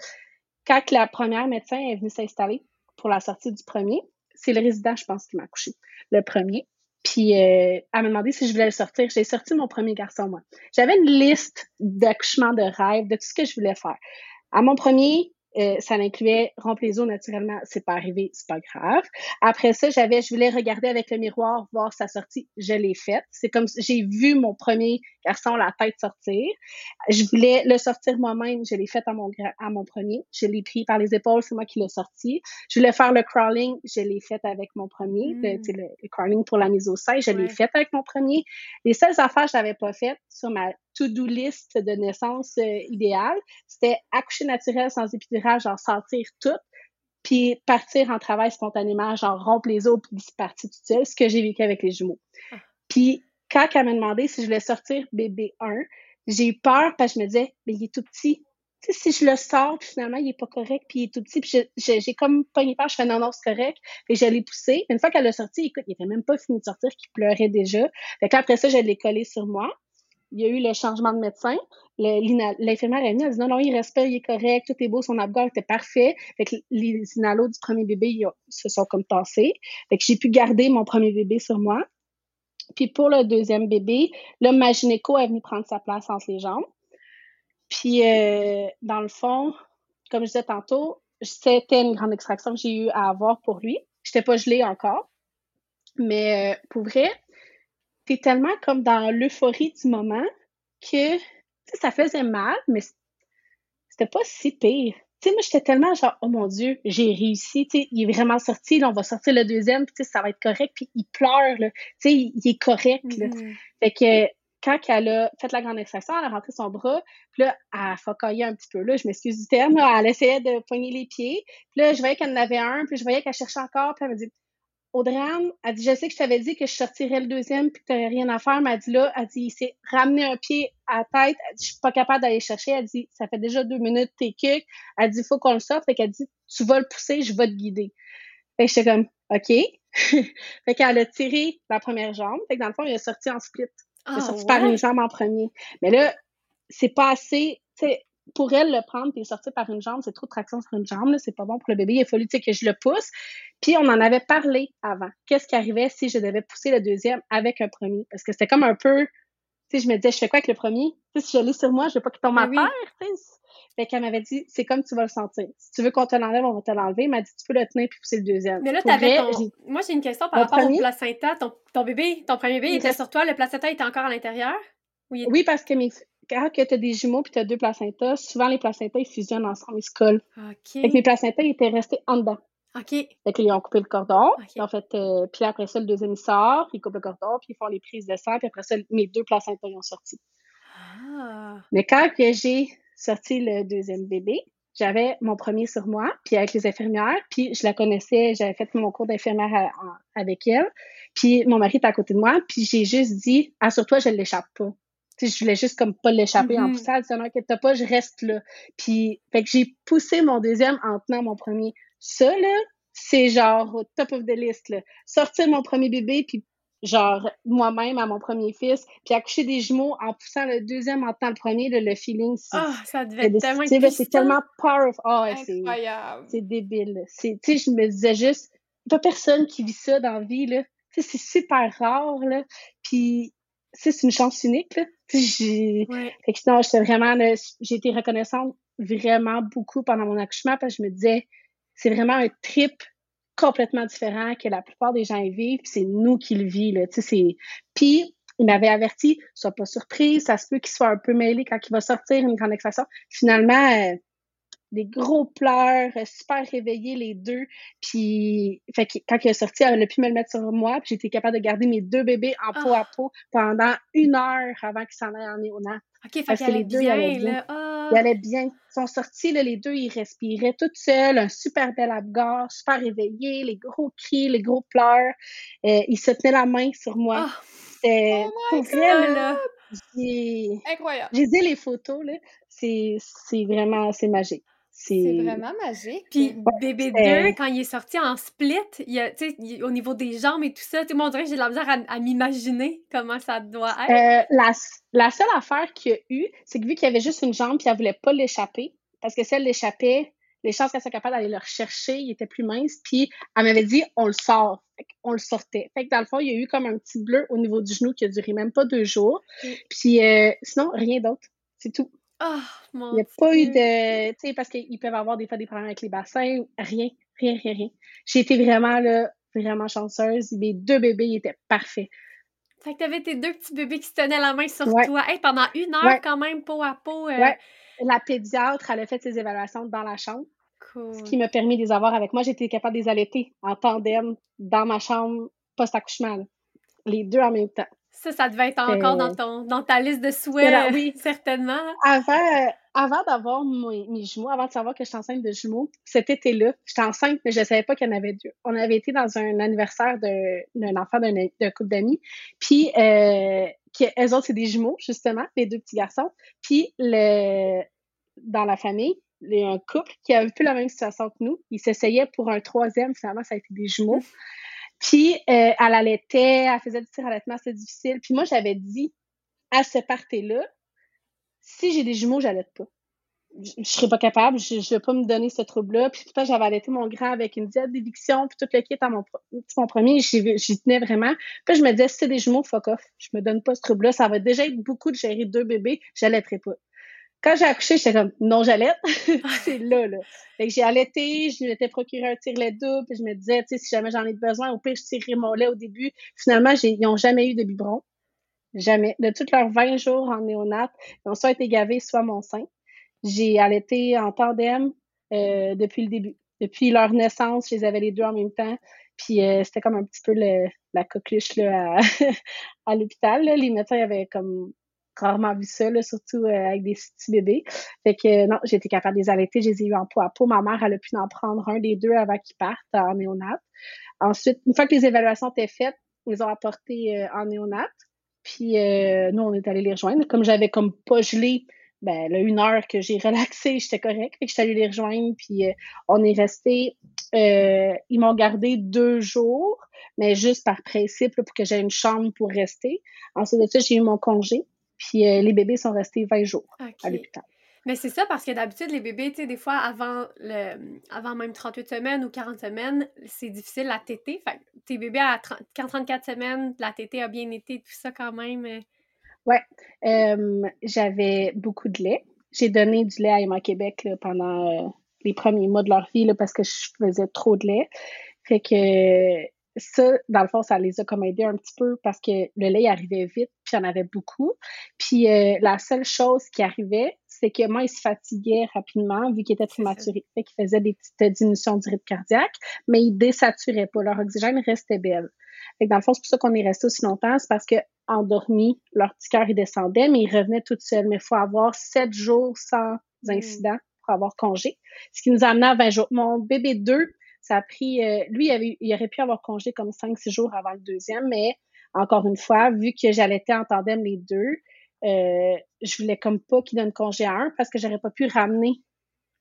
quand la première médecin est venue s'installer pour la sortie du premier, c'est le résident, je pense, qui m'a accouché, le premier. Puis euh, elle m'a demandé si je voulais le sortir. J'ai sorti mon premier garçon, moi. J'avais une liste d'accouchements de rêve, de tout ce que je voulais faire. À mon premier, euh, ça l'incluait remplir les os naturellement, c'est pas arrivé, c'est pas grave. Après ça, j'avais, je voulais regarder avec le miroir, voir sa sortie, je l'ai faite. C'est comme j'ai vu mon premier garçon la tête sortir. Je voulais le sortir moi-même, je l'ai fait à mon à mon premier. Je l'ai pris par les épaules, c'est moi qui l'ai sorti. Je voulais faire le crawling, je l'ai fait avec mon premier. Le, mm. crawling pour la mise au sein, je l'ai fait avec mon premier. Les seules affaires que je n'avais pas faites sur ma to-do list de naissance euh, idéale, c'était accoucher naturel sans épidural, genre sentir tout, puis partir en travail spontanément, genre rompre les os, puis partir toute seule, ce que j'ai vécu avec les jumeaux. Ah. Puis quand elle m'a demandé si je voulais sortir bébé 1, j'ai eu peur parce que je me disais, mais il est tout petit. Tu sais, si je le sors, puis finalement, il est pas correct, puis il est tout petit, puis j'ai comme pogné peur, je fais non, non, c'est correct. Et je l'ai poussé. Une fois qu'elle a sorti, écoute, il était même pas fini de sortir, qu'il pleurait déjà. Fait après ça, je l'ai collé sur moi il y a eu le changement de médecin. L'infirmière est venue, elle a dit non, non, il respire, il est correct, tout est beau, son abdomen était parfait. Fait que les inalos du premier bébé ils se sont comme tassés. Fait que j'ai pu garder mon premier bébé sur moi. Puis pour le deuxième bébé, là, ma gynéco est venue prendre sa place entre les jambes. Puis euh, dans le fond, comme je disais tantôt, c'était une grande extraction que j'ai eu à avoir pour lui. Je n'étais pas gelée encore. Mais euh, pour vrai, tellement comme dans l'euphorie du moment que ça faisait mal, mais c'était pas si pire. Tu sais, moi, j'étais tellement genre, oh mon Dieu, j'ai réussi, tu sais, il est vraiment sorti, là, on va sortir le deuxième, puis ça va être correct, puis il pleure, là, tu sais, il, est correct, là. Mm-hmm. Fait que quand elle a fait la grande extraction, elle a rentré son bras, puis là, elle a focaillé un petit peu, là, je m'excuse du terme, elle essayait de poigner les pieds, puis là, je voyais qu'elle en avait un, puis je voyais qu'elle cherchait encore, puis elle me dit, Audrey-Anne, elle dit, je sais que je t'avais dit que je sortirais le deuxième puis que tu n'aurais rien à faire, mais elle dit là, elle dit, il s'est ramené un pied à la tête, elle dit, je suis pas capable d'aller chercher, elle dit, ça fait déjà deux minutes, t'es kick, elle dit, il faut qu'on le sorte, fait qu'elle dit, tu vas le pousser, je vais te guider. Fait que j'étais comme, OK. fait qu'elle a tiré la première jambe. Fait que dans le fond, il est sorti en split. il est Ah, sorti par une jambe en premier. Mais là, c'est pas assez, tu sais, pour elle, le prendre et sortir par une jambe, c'est trop de traction sur une jambe, c'est pas bon pour le bébé. Il a fallu, que je le pousse. Puis on en avait parlé avant. Qu'est-ce qui arrivait si je devais pousser le deuxième avec un premier? Parce que c'était comme un peu, tu sais, je me disais, je fais quoi avec le premier? Tu sais, si je l'ai sur moi, je veux pas qu'il tombe Ben à oui. terre, tu sais. Fait qu'elle m'avait dit, c'est comme tu vas le sentir. Si tu veux qu'on te l'enlève, on va te l'enlever. Elle m'a dit, tu peux le tenir puis pousser le deuxième. Mais là, t'avais ton. Moi, j'ai une question par rapport au placenta. Ton, ton bébé, ton premier bébé, il était sur toi. Le placenta était encore à l'intérieur? Oui. Oui, parce que mes... quand tu as des jumeaux puis tu as deux placentas, souvent les placentas, ils fusionnent ensemble, ils se collent. Fait que mes placentas, ils étaient restés en dedans. OK. Fait qu'ils ont coupé le cordon. Ok. Ils ont fait, euh, puis après ça, le deuxième, il sort, ils coupent le cordon, puis ils font les prises de sang, puis après ça, mes deux placentas, ils ont sorti. Ah. Mais quand que j'ai sorti le deuxième bébé, j'avais mon premier sur moi, puis avec les infirmières, puis je la connaissais, j'avais fait mon cours d'infirmière en- avec elle, puis mon mari était à côté de moi, puis j'ai juste dit, assure-toi, je ne l'échappe pas. Je voulais juste comme pas l'échapper en poussant, elle dit, non, pas, je reste là. Puis, fait que j'ai poussé mon deuxième en tenant mon premier. Ça, là, c'est genre au top of the list, là. Sortir mon premier bébé, puis genre moi-même à mon premier fils, puis accoucher des jumeaux en poussant le deuxième en tenant le premier, là, le feeling, c'est Ah, ça devait être tellement c'est tellement powerful. Ah ouais, Incroyable. c'est débile. tu sais, je me disais juste, pas personne qui vit ça dans la vie, là. C'est super rare, là. Puis, c'est une chance unique, là. J'ai... Ouais. Fait que non, j'étais vraiment, là, j'ai été reconnaissante vraiment beaucoup pendant mon accouchement parce que je me disais, c'est vraiment un trip complètement différent que la plupart des gens vivent, puis c'est nous qui le vivons, là. Tu sais, c'est... Puis, il m'avait averti, sois pas surprise, ça se peut qu'il soit un peu mêlé quand il va sortir une grande extraction. Finalement, euh, des gros pleurs, euh, super réveillés les deux. Puis, fait que quand il est sorti, elle a pu me le mettre sur moi. Puis j'étais capable de garder mes deux bébés en peau à peau pendant une heure avant qu'ils s'en aillent en néonat. OK, fait Parce qu'elle que les deux, ils bien, allaient bien. Ah. Ils allaient bien. Ils sont sortis, là, les deux, ils respiraient toutes seuls, un super bel abgor, super réveillés, les gros cris, les gros pleurs. Euh, ils se tenaient la main sur moi. Ah, C'était Oh vrai, là, Incroyable. j'ai dit les photos, là, c'est c'est vraiment, c'est magique. C'est vraiment magique. Puis bébé c'était- 2, quand il est sorti en split, il y a, tu sais, il- au niveau des jambes et tout ça, moi, on dirait que j'ai de la misère à, à m'imaginer comment ça doit être. Euh, la, la seule affaire qu'il y a eu, c'est que vu qu'il y avait juste une jambe, puis elle voulait pas l'échapper, parce que si elle l'échappait, les chances qu'elle soit capable d'aller le rechercher, il était plus mince, puis elle m'avait dit, on le sort. Fait on le sortait. Fait que dans le fond, il y a eu comme un petit bleu au niveau du genou qui a duré même pas deux jours. Mm. Puis euh, sinon, rien d'autre. C'est tout. Ah, mon Il n'y a pas eu de. Tu sais, parce qu'ils peuvent avoir des fois des problèmes avec les bassins. Rien, rien, rien, rien. J'ai été vraiment, là, vraiment chanceuse. Mes deux bébés, ils étaient parfaits. Fait que t'avais tes deux petits bébés qui se tenaient la main sur Ouais. toi. Hey, pendant une heure, Ouais. quand même, peau à peau. euh, Ouais. La pédiatre, elle a fait ses évaluations dans la chambre. Cool. ce qui m'a permis de les avoir avec moi. J'étais capable de les allaiter en tandem dans ma chambre post-accouchement. Les deux en même temps. Ça, ça devait être encore dans, ton, dans ta liste de souhaits, euh, oui. certainement. Avant, avant d'avoir mes, mes jumeaux, avant de savoir que j'étais enceinte de jumeaux, cet été-là, j'étais enceinte, mais je ne savais pas qu'il y en avait deux. On avait été dans un anniversaire d'un enfant d'un couple d'amis. Puis, euh, qui, eux autres, c'est des jumeaux, justement, les deux petits garçons. Puis, le, dans la famille, il y a un couple qui a un peu la même situation que nous. Ils s'essayaient pour un troisième, finalement, ça a été des jumeaux. Puis, euh, elle allaitait, elle faisait du tir allaitement, c'était difficile. Puis moi, j'avais dit, à ce party-là, si j'ai des jumeaux, j'allaite pas. Je, je serais pas capable, je, je vais pas me donner ce trouble-là. Puis pourtant, j'avais allaité mon grand avec une diète d'éviction, puis tout le kit à mon, mon premier, j'y tenais vraiment. Puis je me disais, si c'est des jumeaux, fuck off. Je me donne pas ce trouble-là. Ça va déjà être beaucoup de gérer deux bébés, j'allaiterai pas. Quand j'ai accouché, j'étais comme, non, j'allaite. c'est là, là. Fait que j'ai allaité, je m'étais procuré un tire-lait double, puis je me disais, tu sais, si jamais j'en ai besoin, au pire, je tirerai mon lait au début. Finalement, j'ai- ils ont jamais eu de biberon. Jamais. De tous leurs 20 jours en néonat, ils ont soit été gavés, soit mon sein. J'ai allaité en tandem euh, depuis le début. Depuis leur naissance, je les avais les deux en même temps. Puis euh, c'était comme un petit peu le, la coqueluche là, à, à l'hôpital. là. Les médecins avaient comme rarement vu ça, là, surtout euh, avec des petits bébés. Fait que euh, non, j'ai été capable de les allaiter, je les ai eu en peau à peau. Ma mère, elle a pu en prendre un des deux avant qu'ils partent en néonat. Ensuite, une fois que les évaluations étaient faites, ils les ont apportés euh, en néonat. Puis nous, on est allés les rejoindre. Comme j'avais comme pas gelé ben, là, une heure que j'ai relaxé, j'étais correct. Fait que j'étais allée les rejoindre, puis on est resté. Ils m'ont gardé deux jours, mais juste par principe pour que j'aie une chambre pour rester. Ensuite de ça, j'ai eu mon congé, puis euh, les bébés sont restés 20 jours à l'hôpital. Mais c'est ça, parce que d'habitude, les bébés, tu sais, des fois, avant, le, avant même 38 semaines ou 40 semaines, c'est difficile la tétée. Fait tes bébés à 30, 34 semaines, la tétée a bien été, tout ça quand même. Ouais, j'avais beaucoup de lait. J'ai donné du lait à Emma Québec pendant euh, les premiers mois de leur vie là, parce que je faisais trop de lait. Fait que ça, dans le fond, ça les a comme aidés un petit peu parce que le lait arrivait vite, puis il y en avait beaucoup. Puis euh, la seule chose qui arrivait, c'est que moi, ils se fatiguaient rapidement vu qu'ils étaient prématurés. Fait qu'ils faisaient des petites diminutions du rythme cardiaque, mais ils désaturaient pas. Leur oxygène restait belle. Fait que dans le fond, c'est pour ça qu'on est resté aussi longtemps, c'est parce que endormis, leur petit cœur, il descendait, mais ils revenaient tout seuls. Mais il faut avoir sept jours sans mm. incident pour avoir congé. Ce qui nous a amené à 20 jours. Mon bébé 2, ça a pris, euh, lui, il, avait, il aurait pu avoir congé comme 5-6 jours avant le deuxième, mais encore une fois, vu que j'allaitais en tandem les deux, euh, je voulais comme pas qu'il donne congé à un parce que j'aurais pas pu ramener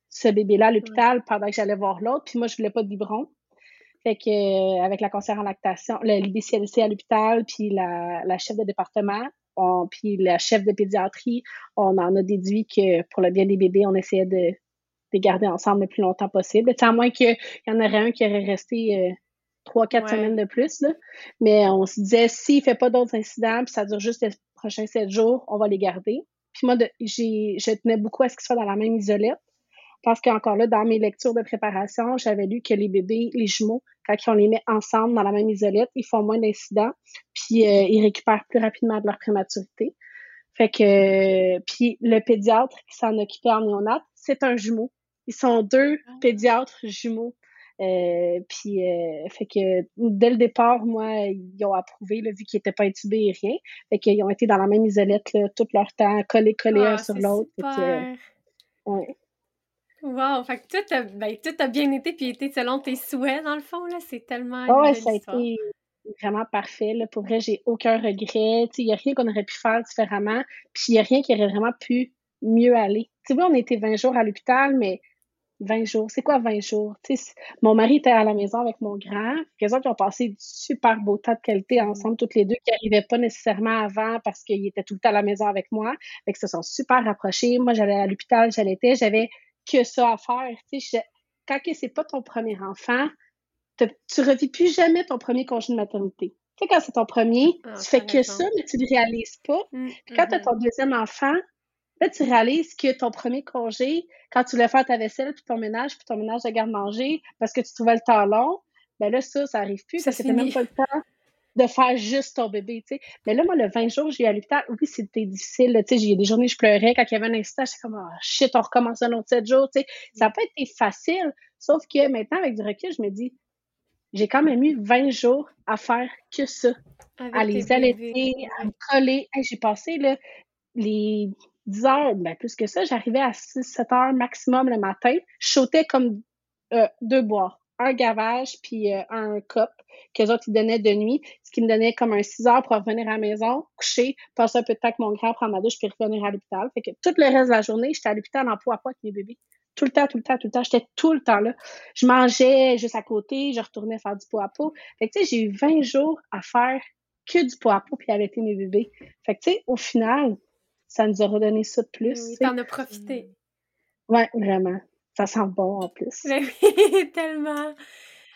ce bébé-là à l'hôpital pendant que j'allais voir l'autre. Puis moi, je voulais pas de biberon. Fait que euh, avec la conseillère en lactation, l'IBCLC à l'hôpital, puis la, la, chef de département, on, puis la chef de pédiatrie, on en a déduit que pour le bien des bébés, on essayait de, de garder ensemble le plus longtemps possible. à moins qu'il y en aurait un qui aurait resté euh, trois, quatre semaines de plus. Là. Mais on se disait, s'il fait pas d'autres incidents, puis ça dure juste les prochains sept jours, on va les garder. Puis moi, je tenais beaucoup à ce qu'ils soient dans la même isolette. Parce qu'encore là, dans mes lectures de préparation, j'avais lu que les bébés, les jumeaux, quand on les met ensemble dans la même isolette, ils font moins d'incidents, puis euh, ils récupèrent plus rapidement de leur prématurité. Fait que, puis le pédiatre qui s'en occupait en néonat, c'est un jumeau. Ils sont deux ah. pédiatres jumeaux. Euh, puis, euh, fait que dès le départ, moi, ils ont approuvé, là, vu qu'ils n'étaient pas intubés et rien. Fait qu'ils ont été dans la même isolette tout leur temps, collés, collés un ah, sur l'autre. ouais. Wow! Fait que tout a, ben, tout a bien été, puis été selon tes souhaits, dans le fond, là. C'est tellement. Oh, ouais, ça a été vraiment parfait. Là. Pour vrai, j'ai aucun regret. Il n'y a rien qu'on aurait pu faire différemment. Puis il n'y a rien qui aurait vraiment pu mieux aller. Tu vois, on était 20 jours à l'hôpital, mais 20 jours, c'est quoi 20 jours? mon mari était à la maison avec mon grand. Les autres ont passé du super beau temps de qualité mm. ensemble, toutes les deux, qui n'arrivaient pas nécessairement avant parce qu'ils étaient tout le temps à la maison avec moi. Fait que se sont super rapprochés. Moi, j'allais à l'hôpital, j'allais, j'avais que ça à faire. Tu sais, quand c'est pas ton premier enfant, tu revis plus jamais ton premier congé de maternité. Tu sais, quand c'est ton premier, ah, tu fais que ça, mais tu ne réalises pas. Mmh, quand tu as mmh. ton deuxième enfant, là, tu réalises que ton premier congé, quand tu voulais faire ta vaisselle, puis ton ménage, puis ton ménage de garde-manger, parce que tu trouvais le temps long, ben là, ça, ça arrive plus, ça, c'était même pas le temps de faire juste ton bébé, tu sais. Mais là, moi, le 20 jours, j'ai eu à l'hôpital. Oui, c'était difficile, tu sais. J'ai des journées, je pleurais. Quand il y avait un incident, j'étais comme, oh shit, on recommence un autre 7 jours, tu sais. Ça n'a pas été facile. Sauf que maintenant, avec du recul, je me dis, j'ai quand même eu 20 jours à faire que ça. à les allaiter, à me coller. j'ai passé, là, les 10 heures, ben plus que ça, j'arrivais à 6-7 heures maximum le matin. Je sautais comme euh, deux bois un gavage puis euh, un cop que les autres ils donnaient de nuit, ce qui me donnait comme un 6 heures pour revenir à la maison, coucher, passer un peu de temps avec mon grand, prendre ma douche puis revenir à l'hôpital. Fait que tout le reste de la journée, j'étais à l'hôpital en poids à poids avec mes bébés. Tout le temps, tout le temps, tout le temps. J'étais tout le temps là. Je mangeais juste à côté, je retournais faire du poids à peau. Fait que tu sais, j'ai eu 20 jours à faire que du poids à peau puis allaiter mes bébés. Fait que tu sais, au final, ça nous a redonné ça de plus. Oui, t'en as profité. Ouais, vraiment. Ça sent bon en plus. Ben oui, tellement.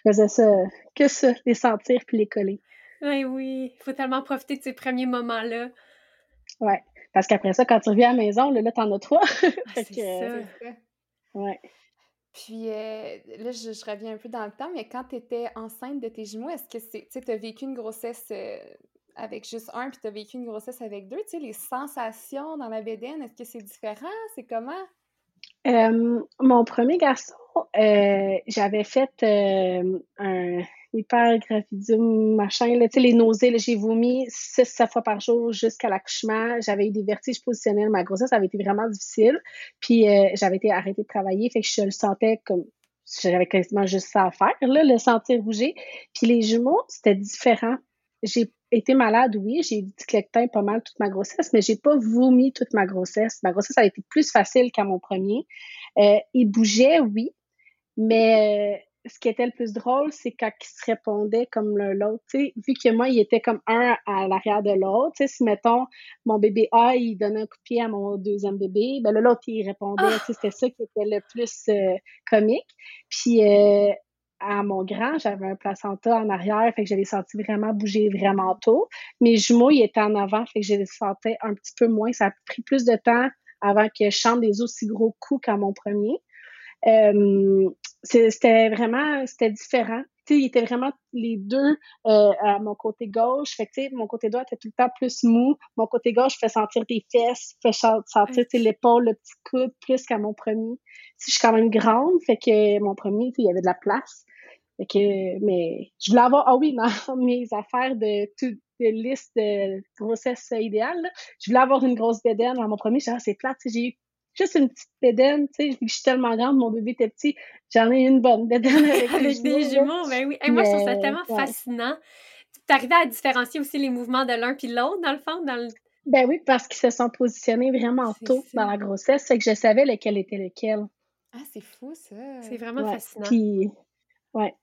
Je faisais ça, que ça, les sentir puis les coller. Oui, oui. Il faut tellement profiter de ces premiers moments-là. Oui. Parce qu'après ça, quand tu reviens à la maison, là, t'en as trois. Ah, c'est ça. Ouais. Puis euh, là, je, reviens un peu dans le temps, mais quand tu étais enceinte de tes jumeaux, est-ce que c'est, tu as vécu une grossesse euh, avec juste un, puis tu as vécu une grossesse avec deux? Tu sais, les sensations dans la bédaine, est-ce que c'est différent? C'est comment? Euh, mon premier garçon, euh, j'avais fait euh, un hypergravidium, machin, là, tu sais, les nausées, j'ai vomi six, sept fois par jour jusqu'à l'accouchement. J'avais eu des vertiges positionnels. Ma grossesse avait été vraiment difficile. Puis j'avais été arrêtée de travailler, fait que je le sentais comme j'avais quasiment juste ça à faire, là, le sentir bouger. Puis les jumeaux, c'était différent. J'ai été malade, oui. J'ai eu du clectin pas mal toute ma grossesse, mais j'ai pas vomi toute ma grossesse. Ma grossesse a été plus facile qu'à mon premier. Euh, il bougeait, oui, mais euh, ce qui était le plus drôle, c'est quand ils se répondaient comme l'un l'autre. Vu que moi, il était comme un à l'arrière de l'autre. Si, mettons, mon bébé A, il donnait un coup de pied à mon deuxième bébé, ben l'autre, il répondait. Ah! C'était ça qui était le plus euh, comique. Puis euh, à mon grand, j'avais un placenta en arrière, fait que je l'ai senti vraiment bouger vraiment tôt. Mes jumeaux, ils étaient en avant, fait que je les sentais un petit peu moins. Ça a pris plus de temps avant que je chante des aussi gros coups qu'à mon premier. Euh, c'était vraiment, c'était différent. Tu sais, il était vraiment les deux euh, à mon côté gauche. Fait que, mon côté droit était tout le temps plus mou. Mon côté gauche fait sentir des fesses, fait sentir l'épaule, le petit coude, plus qu'à mon premier. Si je suis quand même grande, fait que mon premier, il y avait de la place. Fait que, mais je voulais avoir, ah oui, dans mes affaires de, de liste de grossesse idéale, je voulais avoir une grosse bédaine. Dans mon premier, j'ai ah, c'est plate, j'ai eu juste une petite bédaine, tu sais, je suis tellement grande, mon bébé était petit, j'en ai une bonne bédaine avec, des jumeaux. Ben oui. Et moi, je trouve ça tellement fascinant. Tu à différencier aussi les mouvements de l'un puis de l'autre, dans le fond, dans le... Ben oui, parce qu'ils se sont positionnés vraiment tôt dans la grossesse, c'est que je savais lequel était lequel. Ah, c'est fou, ça! C'est vraiment fascinant. Puis, ouais.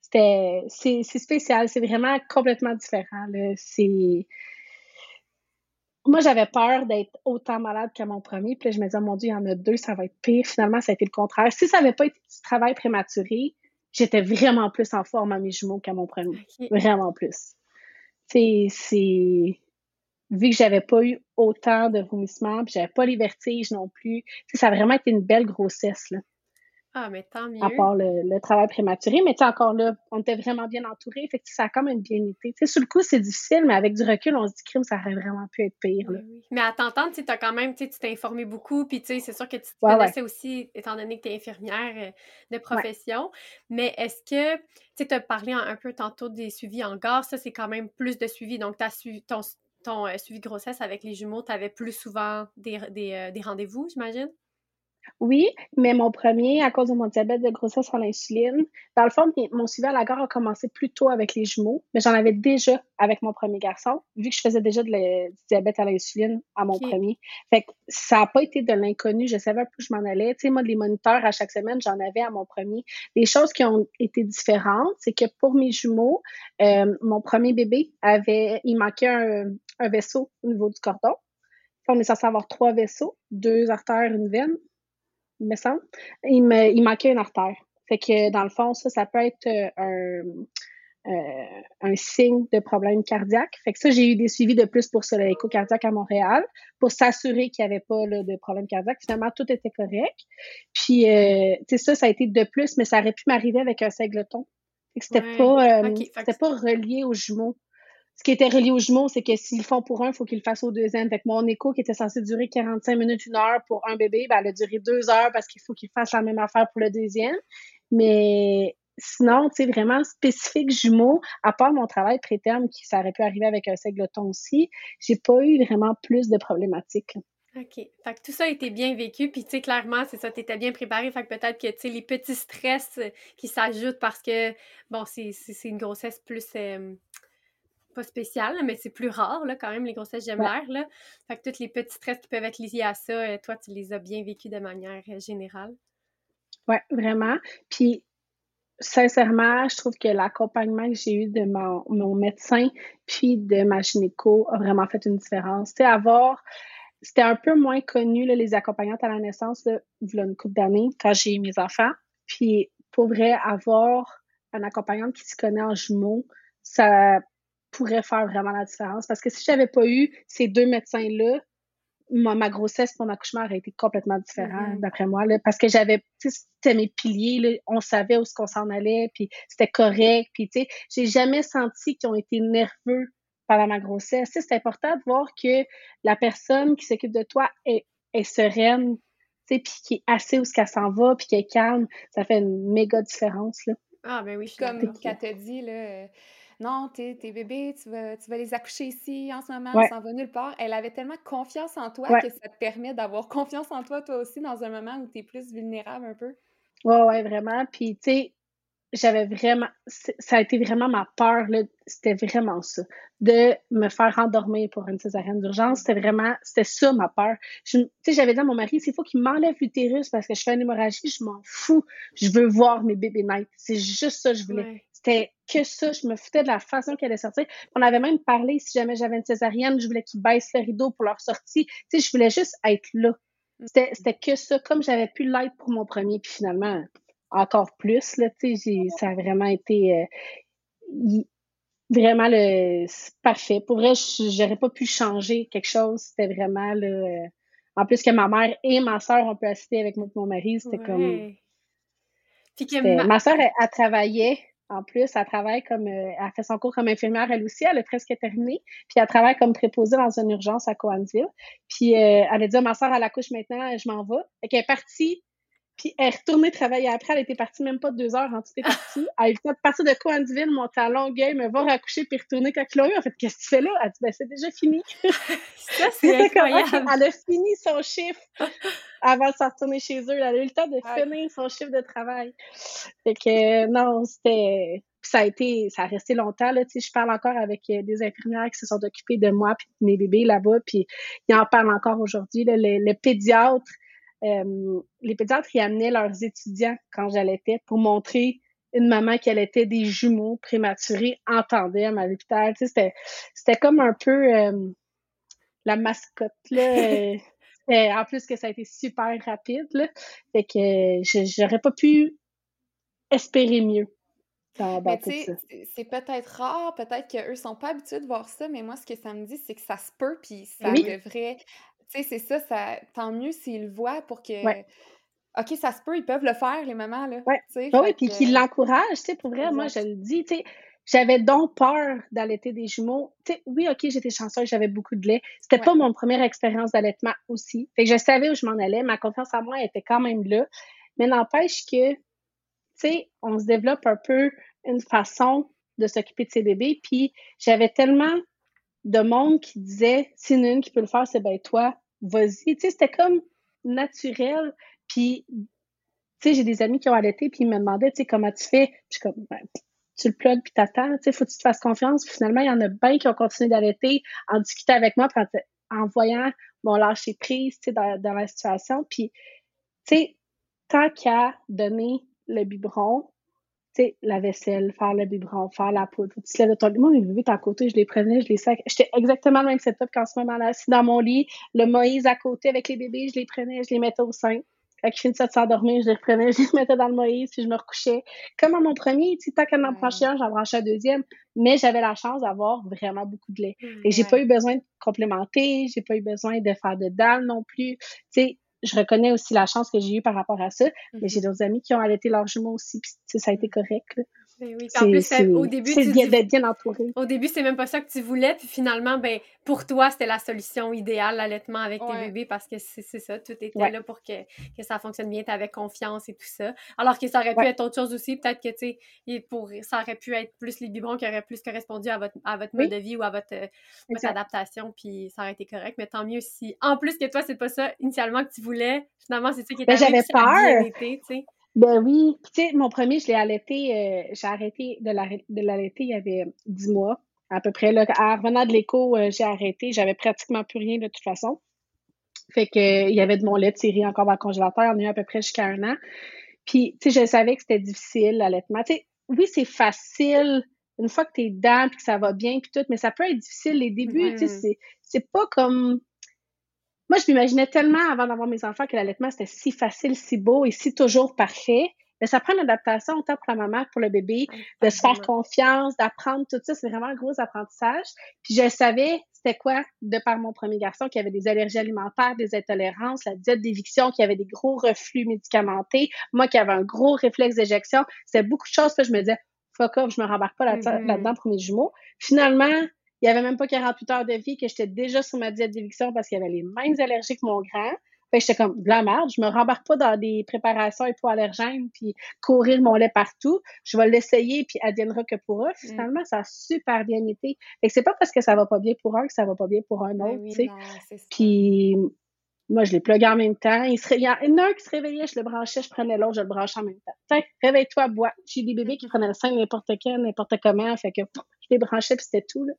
C'était... C'est spécial, c'est vraiment complètement différent, C'est moi, j'avais peur d'être autant malade que mon premier. Puis là, je me disais, oh mon Dieu, il y en a deux, ça va être pire. Finalement, ça a été le contraire. Si ça n'avait pas été du travail prématuré, j'étais vraiment plus en forme à mes jumeaux qu'à mon premier. Vraiment plus. C'est. Vu que j'avais pas eu autant de vomissements, puis j'avais pas les vertiges non plus, ça a vraiment été une belle grossesse. Là. Ah, mais tant mieux. À part le, travail prématuré. Mais tu encore là, on était vraiment bien entourés. Fait que ça a quand même bien été. Tu sais, sur le coup, c'est difficile, mais avec du recul, on se dit crime, ça aurait vraiment pu être pire. Là. Mais à t'entendre, tu as quand même, tu t'es informé beaucoup. Puis tu sais, c'est sûr que tu te connaissais aussi, étant donné que tu es infirmière euh, de profession. Mais est-ce que, tu as parlé un, peu tantôt des suivis en gare. Ça, c'est quand même plus de suivi. Donc, tu as suivi ton, ton euh, suivi de grossesse avec les jumeaux. Tu avais plus souvent des, des, euh, des rendez-vous, j'imagine? Oui, mais mon premier, à cause de mon diabète de grossesse à l'insuline, dans le fond, mon suivi à la gare a commencé plus tôt avec les jumeaux, mais j'en avais déjà avec mon premier garçon, vu que je faisais déjà de du diabète à l'insuline à mon premier. Fait que ça n'a pas été de l'inconnu, je savais un peu où je m'en allais. Tu sais, moi, les moniteurs à chaque semaine, j'en avais à mon premier. Les choses qui ont été différentes, c'est que pour mes jumeaux, euh, mon premier bébé avait, il manquait un, un vaisseau au niveau du cordon. On est censé avoir trois vaisseaux, deux artères, une veine il me semble, il, me, il manquait une artère. Fait que dans le fond, ça, ça peut être euh, un, euh, un signe de problème cardiaque. Fait que ça, j'ai eu des suivis de plus pour ça, l'écho cardiaque à Montréal, pour s'assurer qu'il n'y avait pas de problème cardiaque. Finalement, tout était correct. Puis, euh, tu sais, ça, ça a été de plus, mais ça aurait pu m'arriver avec un singleton. C'était pas, c'était pas relié aux jumeaux ce qui était relié aux jumeaux, c'est que s'ils font pour un, il faut qu'ils le fassent au deuxième. Fait que mon écho qui était censé durer 45 minutes, une heure pour un bébé, ben, elle a duré deux heures parce qu'il faut qu'il fasse la même affaire pour le deuxième. Mais sinon, tu sais, vraiment spécifique jumeaux, à part mon travail préterme qui ça aurait pu arriver avec un singleton aussi, j'ai pas eu vraiment plus de problématiques. OK. Fait que tout ça a été bien vécu, puis tu sais, clairement, c'est ça, tu étais bien préparé. Fait que peut-être que, tu sais, les petits stress qui s'ajoutent parce que, bon, c'est une grossesse plus, euh, pas spécial, mais c'est plus rare, là, quand même, les grossesses gemelaires, là. Fait que tous les petits stress qui peuvent être liés à ça, euh, toi, tu les as bien vécus de manière euh, générale. Oui, vraiment. Puis, sincèrement, je trouve que l'accompagnement que j'ai eu de mon, mon, médecin puis de ma gynéco a vraiment fait une différence. Tu sais, avoir... C'était un peu moins connu, là, les accompagnantes à la naissance, là, une couple d'années, quand j'ai eu mes enfants. Puis, pour vrai, avoir un accompagnante qui se connaît en jumeaux, ça pourrait faire vraiment la différence. Parce que si j'avais pas eu ces deux médecins-là, ma, grossesse, mon accouchement aurait été complètement différent, mm-hmm. d'après moi. Là, parce que j'avais, c'était mes piliers, là, on savait où ce qu'on s'en allait, puis c'était correct. Puis, tu sais, j'ai jamais senti qu'ils ont été nerveux pendant ma grossesse. C'est important de voir que la personne qui s'occupe de toi est, est sereine, puis qui est assez où ce qu'elle s'en va, puis qui est calme. Ça fait une méga différence, là. Ah, ben oui, Comme qu'elle te dit, là non, tes, bébés, tu vas, tu vas les accoucher ici en ce moment, ouais. s'en va nulle part. Elle avait tellement confiance en toi que ça te permet d'avoir confiance en toi, toi aussi, dans un moment où tu es plus vulnérable un peu. Oui, oui, vraiment. Puis, tu sais, j'avais vraiment, ça a été vraiment ma peur, c'était vraiment ça, de me faire endormir pour une césarienne d'urgence. C'était vraiment, c'était ça ma peur. Tu sais, j'avais dit à mon mari, s'il faut qu'il m'enlève l'utérus parce que je fais une hémorragie, je m'en fous. Je veux voir mes bébés naître. C'est juste ça que je voulais. C'était que ça. Je me foutais de la façon qu'elle allait sortir. On avait même parlé, si jamais j'avais une césarienne, je voulais qu'ils baissent le rideau pour leur sortie. Tu sais, je voulais juste être là. C'était que ça, comme j'avais pu l'être pour mon premier, puis finalement, encore plus, là, tu sais, ça a vraiment été euh, vraiment le parfait. Pour vrai, j'aurais pas pu changer quelque chose. C'était vraiment le. Euh, en plus que ma mère et ma soeur ont pu assister avec moi mon mari, c'était comme. ma... soeur, elle, travaillait en plus, elle travaille comme, euh, elle fait son cours comme infirmière elle aussi, elle est presque terminée. Puis elle travaille comme préposée dans une urgence à Coansville. Puis elle a dit à ma soeur à la couche maintenant, je m'en vais. Et qu'elle est partie puis elle est retournée travailler après. Elle était partie même pas deux heures en tout est partie. Elle est partir de Coansville, monter à Longueuil, me voir accoucher puis retourner quand Chloé. En fait, qu'est-ce que tu fais là? Elle dit, ben, c'est déjà fini. Ça, c'est incroyable. Elle a fini son chiffre avant de s'en retourner chez eux. Elle a eu le temps de finir son chiffre de travail. Fait que, non, c'était, ça a été, ça a resté longtemps, là, tu sais, je parle encore avec euh, des infirmières qui se sont occupées de moi puis de mes bébés là-bas, puis ils en parlent encore aujourd'hui, le, le pédiatre euh, les pédiatres y amenaient leurs étudiants quand j'allaitais pour montrer une maman qui allaitait des jumeaux prématurés en tandem à l'hôpital. Tu sais, c'était comme un peu euh, la mascotte. Là. en plus que ça a été super rapide. Là. Fait que j'aurais pas pu espérer mieux. C'est peut-être rare, peut-être qu'eux sont pas habitués de voir ça, mais moi, ce que ça me dit, c'est que ça se peut, puis ça devrait tu sais, c'est ça, ça, tant mieux s'ils le voient pour que. OK, ça se peut, ils peuvent le faire, les mamans, là. Ouais. oui, puis qu'ils l'encouragent, tu sais, pour vrai, moi, je le dis, tu sais, j'avais donc peur d'allaiter des jumeaux. Tu sais, oui, OK, j'étais chanceuse, j'avais beaucoup de lait. C'était pas mon première expérience d'allaitement aussi. Fait que je savais où je m'en allais, ma confiance en moi était quand même là. Mais n'empêche que, tu sais, on se développe un peu une façon de s'occuper de ses bébés, puis j'avais tellement de monde qui disait, si une qui peut le faire, c'est ben toi, vas-y. Tu sais, c'était comme naturel. Puis, tu sais, j'ai des amis qui ont allaité, puis ils me demandaient, tu sais, comment tu fais? Puis, comme, ben, tu le plugues, puis t'attends. Tu sais, faut que tu te fasses confiance. Puis, finalement, il y en a bien qui ont continué d'allaiter, en discutant avec moi, en, en voyant mon lâcher prise, tu sais, dans, dans la situation. Puis, tu sais, tant qu'à donner le biberon, sais, la vaisselle, faire le biberon, faire la poudre. Tu te lèves de ton lit. Moi, mes bébés, à côté, je les prenais, je les sac. J'étais exactement le même setup qu'en ce moment-là, assis dans mon lit. Le Moïse à côté avec les bébés, je les prenais, je les mettais au sein. Quand ils finissaient de s'endormir, je les reprenais, je les mettais dans le Moïse, puis je me recouchais. Comme à mon premier, tu sais, tant qu'elle en branchait un, j'en branchais un deuxième. Mais j'avais la chance d'avoir vraiment beaucoup de lait. Et j'ai pas eu besoin de complémenter, j'ai pas eu besoin de faire de dalle non plus. Tu sais, je reconnais aussi la chance que j'ai eue par rapport à ça, mais j'ai mm-hmm. d'autres amis qui ont allaité leurs jumeaux aussi, puis ça a été correct. Ben oui, en plus, au début, c'est bien, bien entouré. Au début, c'est même pas ça que tu voulais, puis finalement, ben, pour toi, c'était la solution idéale, l'allaitement avec tes bébés, parce que c'est ça, tout était là pour que, que, ça fonctionne bien, tu avais confiance et tout ça. Alors que ça aurait pu être autre chose aussi, peut-être que, tu sais, pour, ça aurait pu être plus les biberons qui auraient plus correspondu à votre, à votre mode de vie ou à votre, votre adaptation, puis ça aurait été correct, mais tant mieux si, en plus que toi, c'est pas ça initialement que tu voulais, finalement, c'est ça qui était ben, J'avais peur. Ben oui. tu sais, mon premier, je l'ai allaité, euh, j'ai arrêté de l'allaiter il y avait dix mois, à peu près. Là. En revenant de l'écho, euh, j'ai arrêté. J'avais pratiquement plus rien de toute façon. Fait que il y avait de mon lait tiré encore dans le congélateur. On a eu à peu près jusqu'à un an. Puis, tu sais, je savais que c'était difficile, l'allaitement. Tu sais, oui, c'est facile une fois que tu es dedans, puis que ça va bien, puis tout, mais ça peut être difficile les débuts. Tu sais, c'est pas comme moi, je m'imaginais tellement avant d'avoir mes enfants que l'allaitement, c'était si facile, si beau et si toujours parfait. Mais ça prend une adaptation autant pour la maman que pour le bébé, de se faire confiance, d'apprendre tout ça. C'est vraiment un gros apprentissage. Puis je savais c'était quoi, de par mon premier garçon, qui avait des allergies alimentaires, des intolérances, la diète d'éviction, qui avait des gros reflux médicamentés, moi qui avais un gros réflexe d'éjection. C'était beaucoup de choses que je me disais, fuck off, je me rembarque pas mm-hmm. là-dedans pour mes jumeaux. Finalement, il n'y avait même pas 48 heures de vie que j'étais déjà sur ma diète d'éviction parce qu'il y avait les mêmes allergies que mon grand. Fait que j'étais comme de la merde, je me rembarque pas dans des préparations hypoallergènes puis courir mon lait partout. Je vais l'essayer puis adviendra que pour eux. Mm. Finalement, ça a super bien été. Fait que c'est pas parce que ça va pas bien pour un que ça va pas bien pour un ben autre, tu sais. puis Moi, je les pluguais en même temps. Il, y en a un qui se réveillait, je le branchais, je prenais l'autre, je le branchais en même temps. Tiens, réveille-toi, bois. J'ai des bébés qui prenaient le sein n'importe quand, n'importe comment. Fait que je les branchais, puis c'était tout. Là.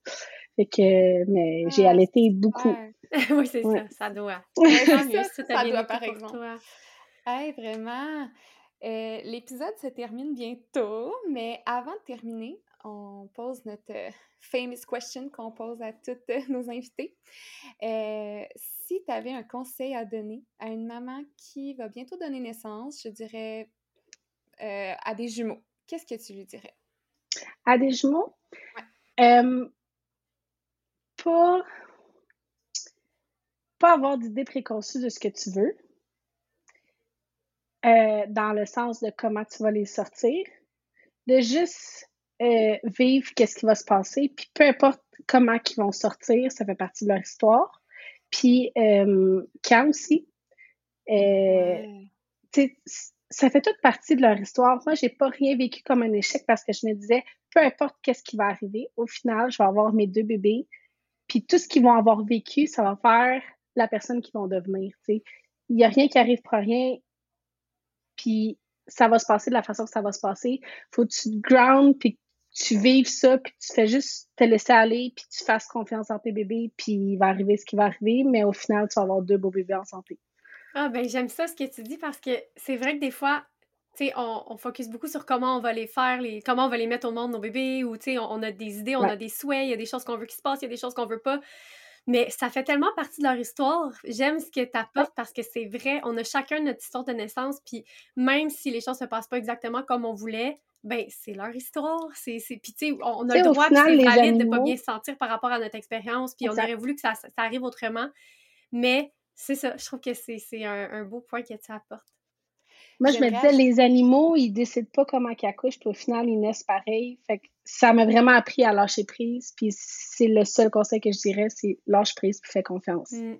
Fait que, mais j'ai ah, allaité beaucoup. oui, c'est ça, ça doit. ça, ça doit, par exemple. Hey, vraiment. Euh, l'épisode se termine bientôt, mais avant de terminer, on pose notre euh, famous question qu'on pose à toutes nos invités. Euh, si tu avais un conseil à donner à une maman qui va bientôt donner naissance, je dirais à des jumeaux, qu'est-ce que tu lui dirais? À des jumeaux? Pas, pas avoir d'idée préconçue de ce que tu veux. Euh, dans le sens de comment tu vas les sortir, de juste euh, vivre qu'est-ce qui va se passer, puis peu importe comment ils vont sortir, ça fait partie de leur histoire. Puis euh, quand aussi, euh, ça fait toute partie de leur histoire. Moi, j'ai pas rien vécu comme un échec parce que je me disais, peu importe qu'est-ce qui va arriver, au final, je vais avoir mes deux bébés, puis tout ce qu'ils vont avoir vécu, ça va faire la personne qu'ils vont devenir. Il n'y a rien qui arrive pour rien puis ça va se passer de la façon que ça va se passer. Faut que tu te ground, puis tu vives ça, puis tu fais juste te laisser aller, puis tu fasses confiance en tes bébés, puis il va arriver ce qui va arriver, mais au final, tu vas avoir deux beaux bébés en santé. Ah ben j'aime ça ce que tu dis parce que c'est vrai que des fois, tu sais, on, on, focus beaucoup sur comment on va les faire, les, comment on va les mettre au monde, nos bébés, ou tu sais, on, a des idées, on a des souhaits, il y a des choses qu'on veut qu'il se passe, il y a des choses qu'on veut pas. Mais ça fait tellement partie de leur histoire. J'aime ce que tu apportes parce que c'est vrai, on a chacun notre histoire de naissance, puis même si les choses se passent pas exactement comme on voulait, ben c'est leur histoire. C'est, Puis tu sais, on a le droit, c'est valide de pas bien se sentir par rapport à notre expérience, puis on aurait voulu que ça, ça, arrive autrement. Mais c'est ça, je trouve que c'est, un, un beau point que tu apportes. Moi, je me disais, les animaux, ils décident pas comment ils accouchent, puis au final, ils naissent pareil. Fait que ça m'a vraiment appris à lâcher prise. Puis c'est le seul conseil que je dirais, c'est lâche prise puis fais confiance. Mmh.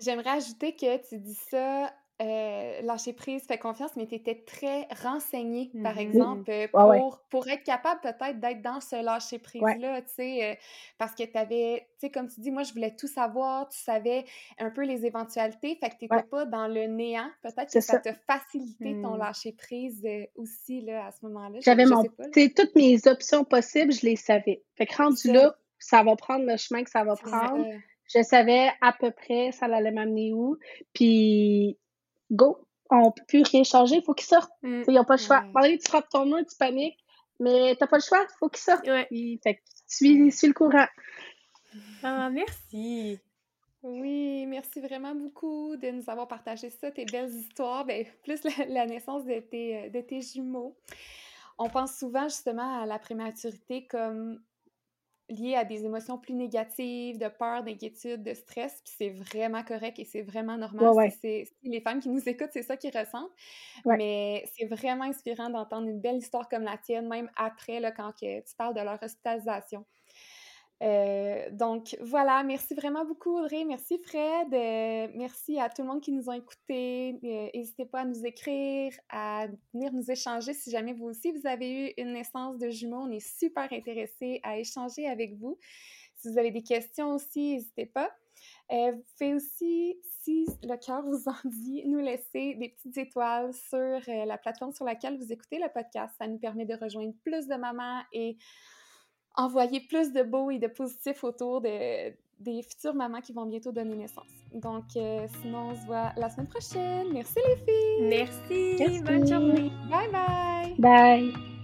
J'aimerais ajouter que tu dis ça euh, lâcher prise, fais confiance, mais tu étais très renseignée, par mmh exemple, euh, pour, pour être capable peut-être d'être dans ce lâcher prise-là, tu sais, euh, parce que tu avais, tu sais, comme tu dis, moi, je voulais tout savoir, tu savais un peu les éventualités, fait que tu n'étais pas dans le néant. Peut-être que ça, t'a facilité ton mmh. lâcher prise aussi, là, à ce moment-là. J'avais mon, tu toutes mes options possibles, je les savais. Fait que rendu là, ça va prendre le chemin que ça va prendre. Je savais à peu près ça allait m'amener où. Puis go, on peut plus rien changer, il faut qu'ils sortent. Mm. Ils n'ont pas le choix. Ouais. tu frappes ton mur, tu paniques, mais t'as pas le choix, il faut qu'ils sortent. fait que suis, suis le courant. Ah, merci. Oui, merci vraiment beaucoup de nous avoir partagé ça, tes belles histoires, ben, plus la, naissance de tes, de tes jumeaux. On pense souvent justement à la prématurité comme lié à des émotions plus négatives, de peur, d'inquiétude, de stress, puis c'est vraiment correct et c'est vraiment normal. C'est les femmes qui nous écoutent, c'est ça qu'ils ressentent. Mais c'est vraiment inspirant d'entendre une belle histoire comme la tienne, même après, là, quand que tu parles de leur hospitalisation. Euh, donc voilà, merci vraiment beaucoup Audrey, merci Fred, euh, merci à tout le monde qui nous a écoutés. Euh, n'hésitez pas à nous écrire, à venir nous échanger si jamais vous aussi vous avez eu une naissance de jumeaux. On est super intéressés à échanger avec vous. Si vous avez des questions aussi, n'hésitez pas. vous aussi, si le cœur vous en dit, nous laisser des petites étoiles sur la plateforme sur laquelle vous écoutez le podcast. Ça nous permet de rejoindre plus de mamans et envoyer plus de beau et de positif autour de, des futures mamans qui vont bientôt donner naissance. Donc, euh, sinon, on se voit la semaine prochaine. Merci les filles! Merci! Merci. Bonne journée! Bye bye! Bye!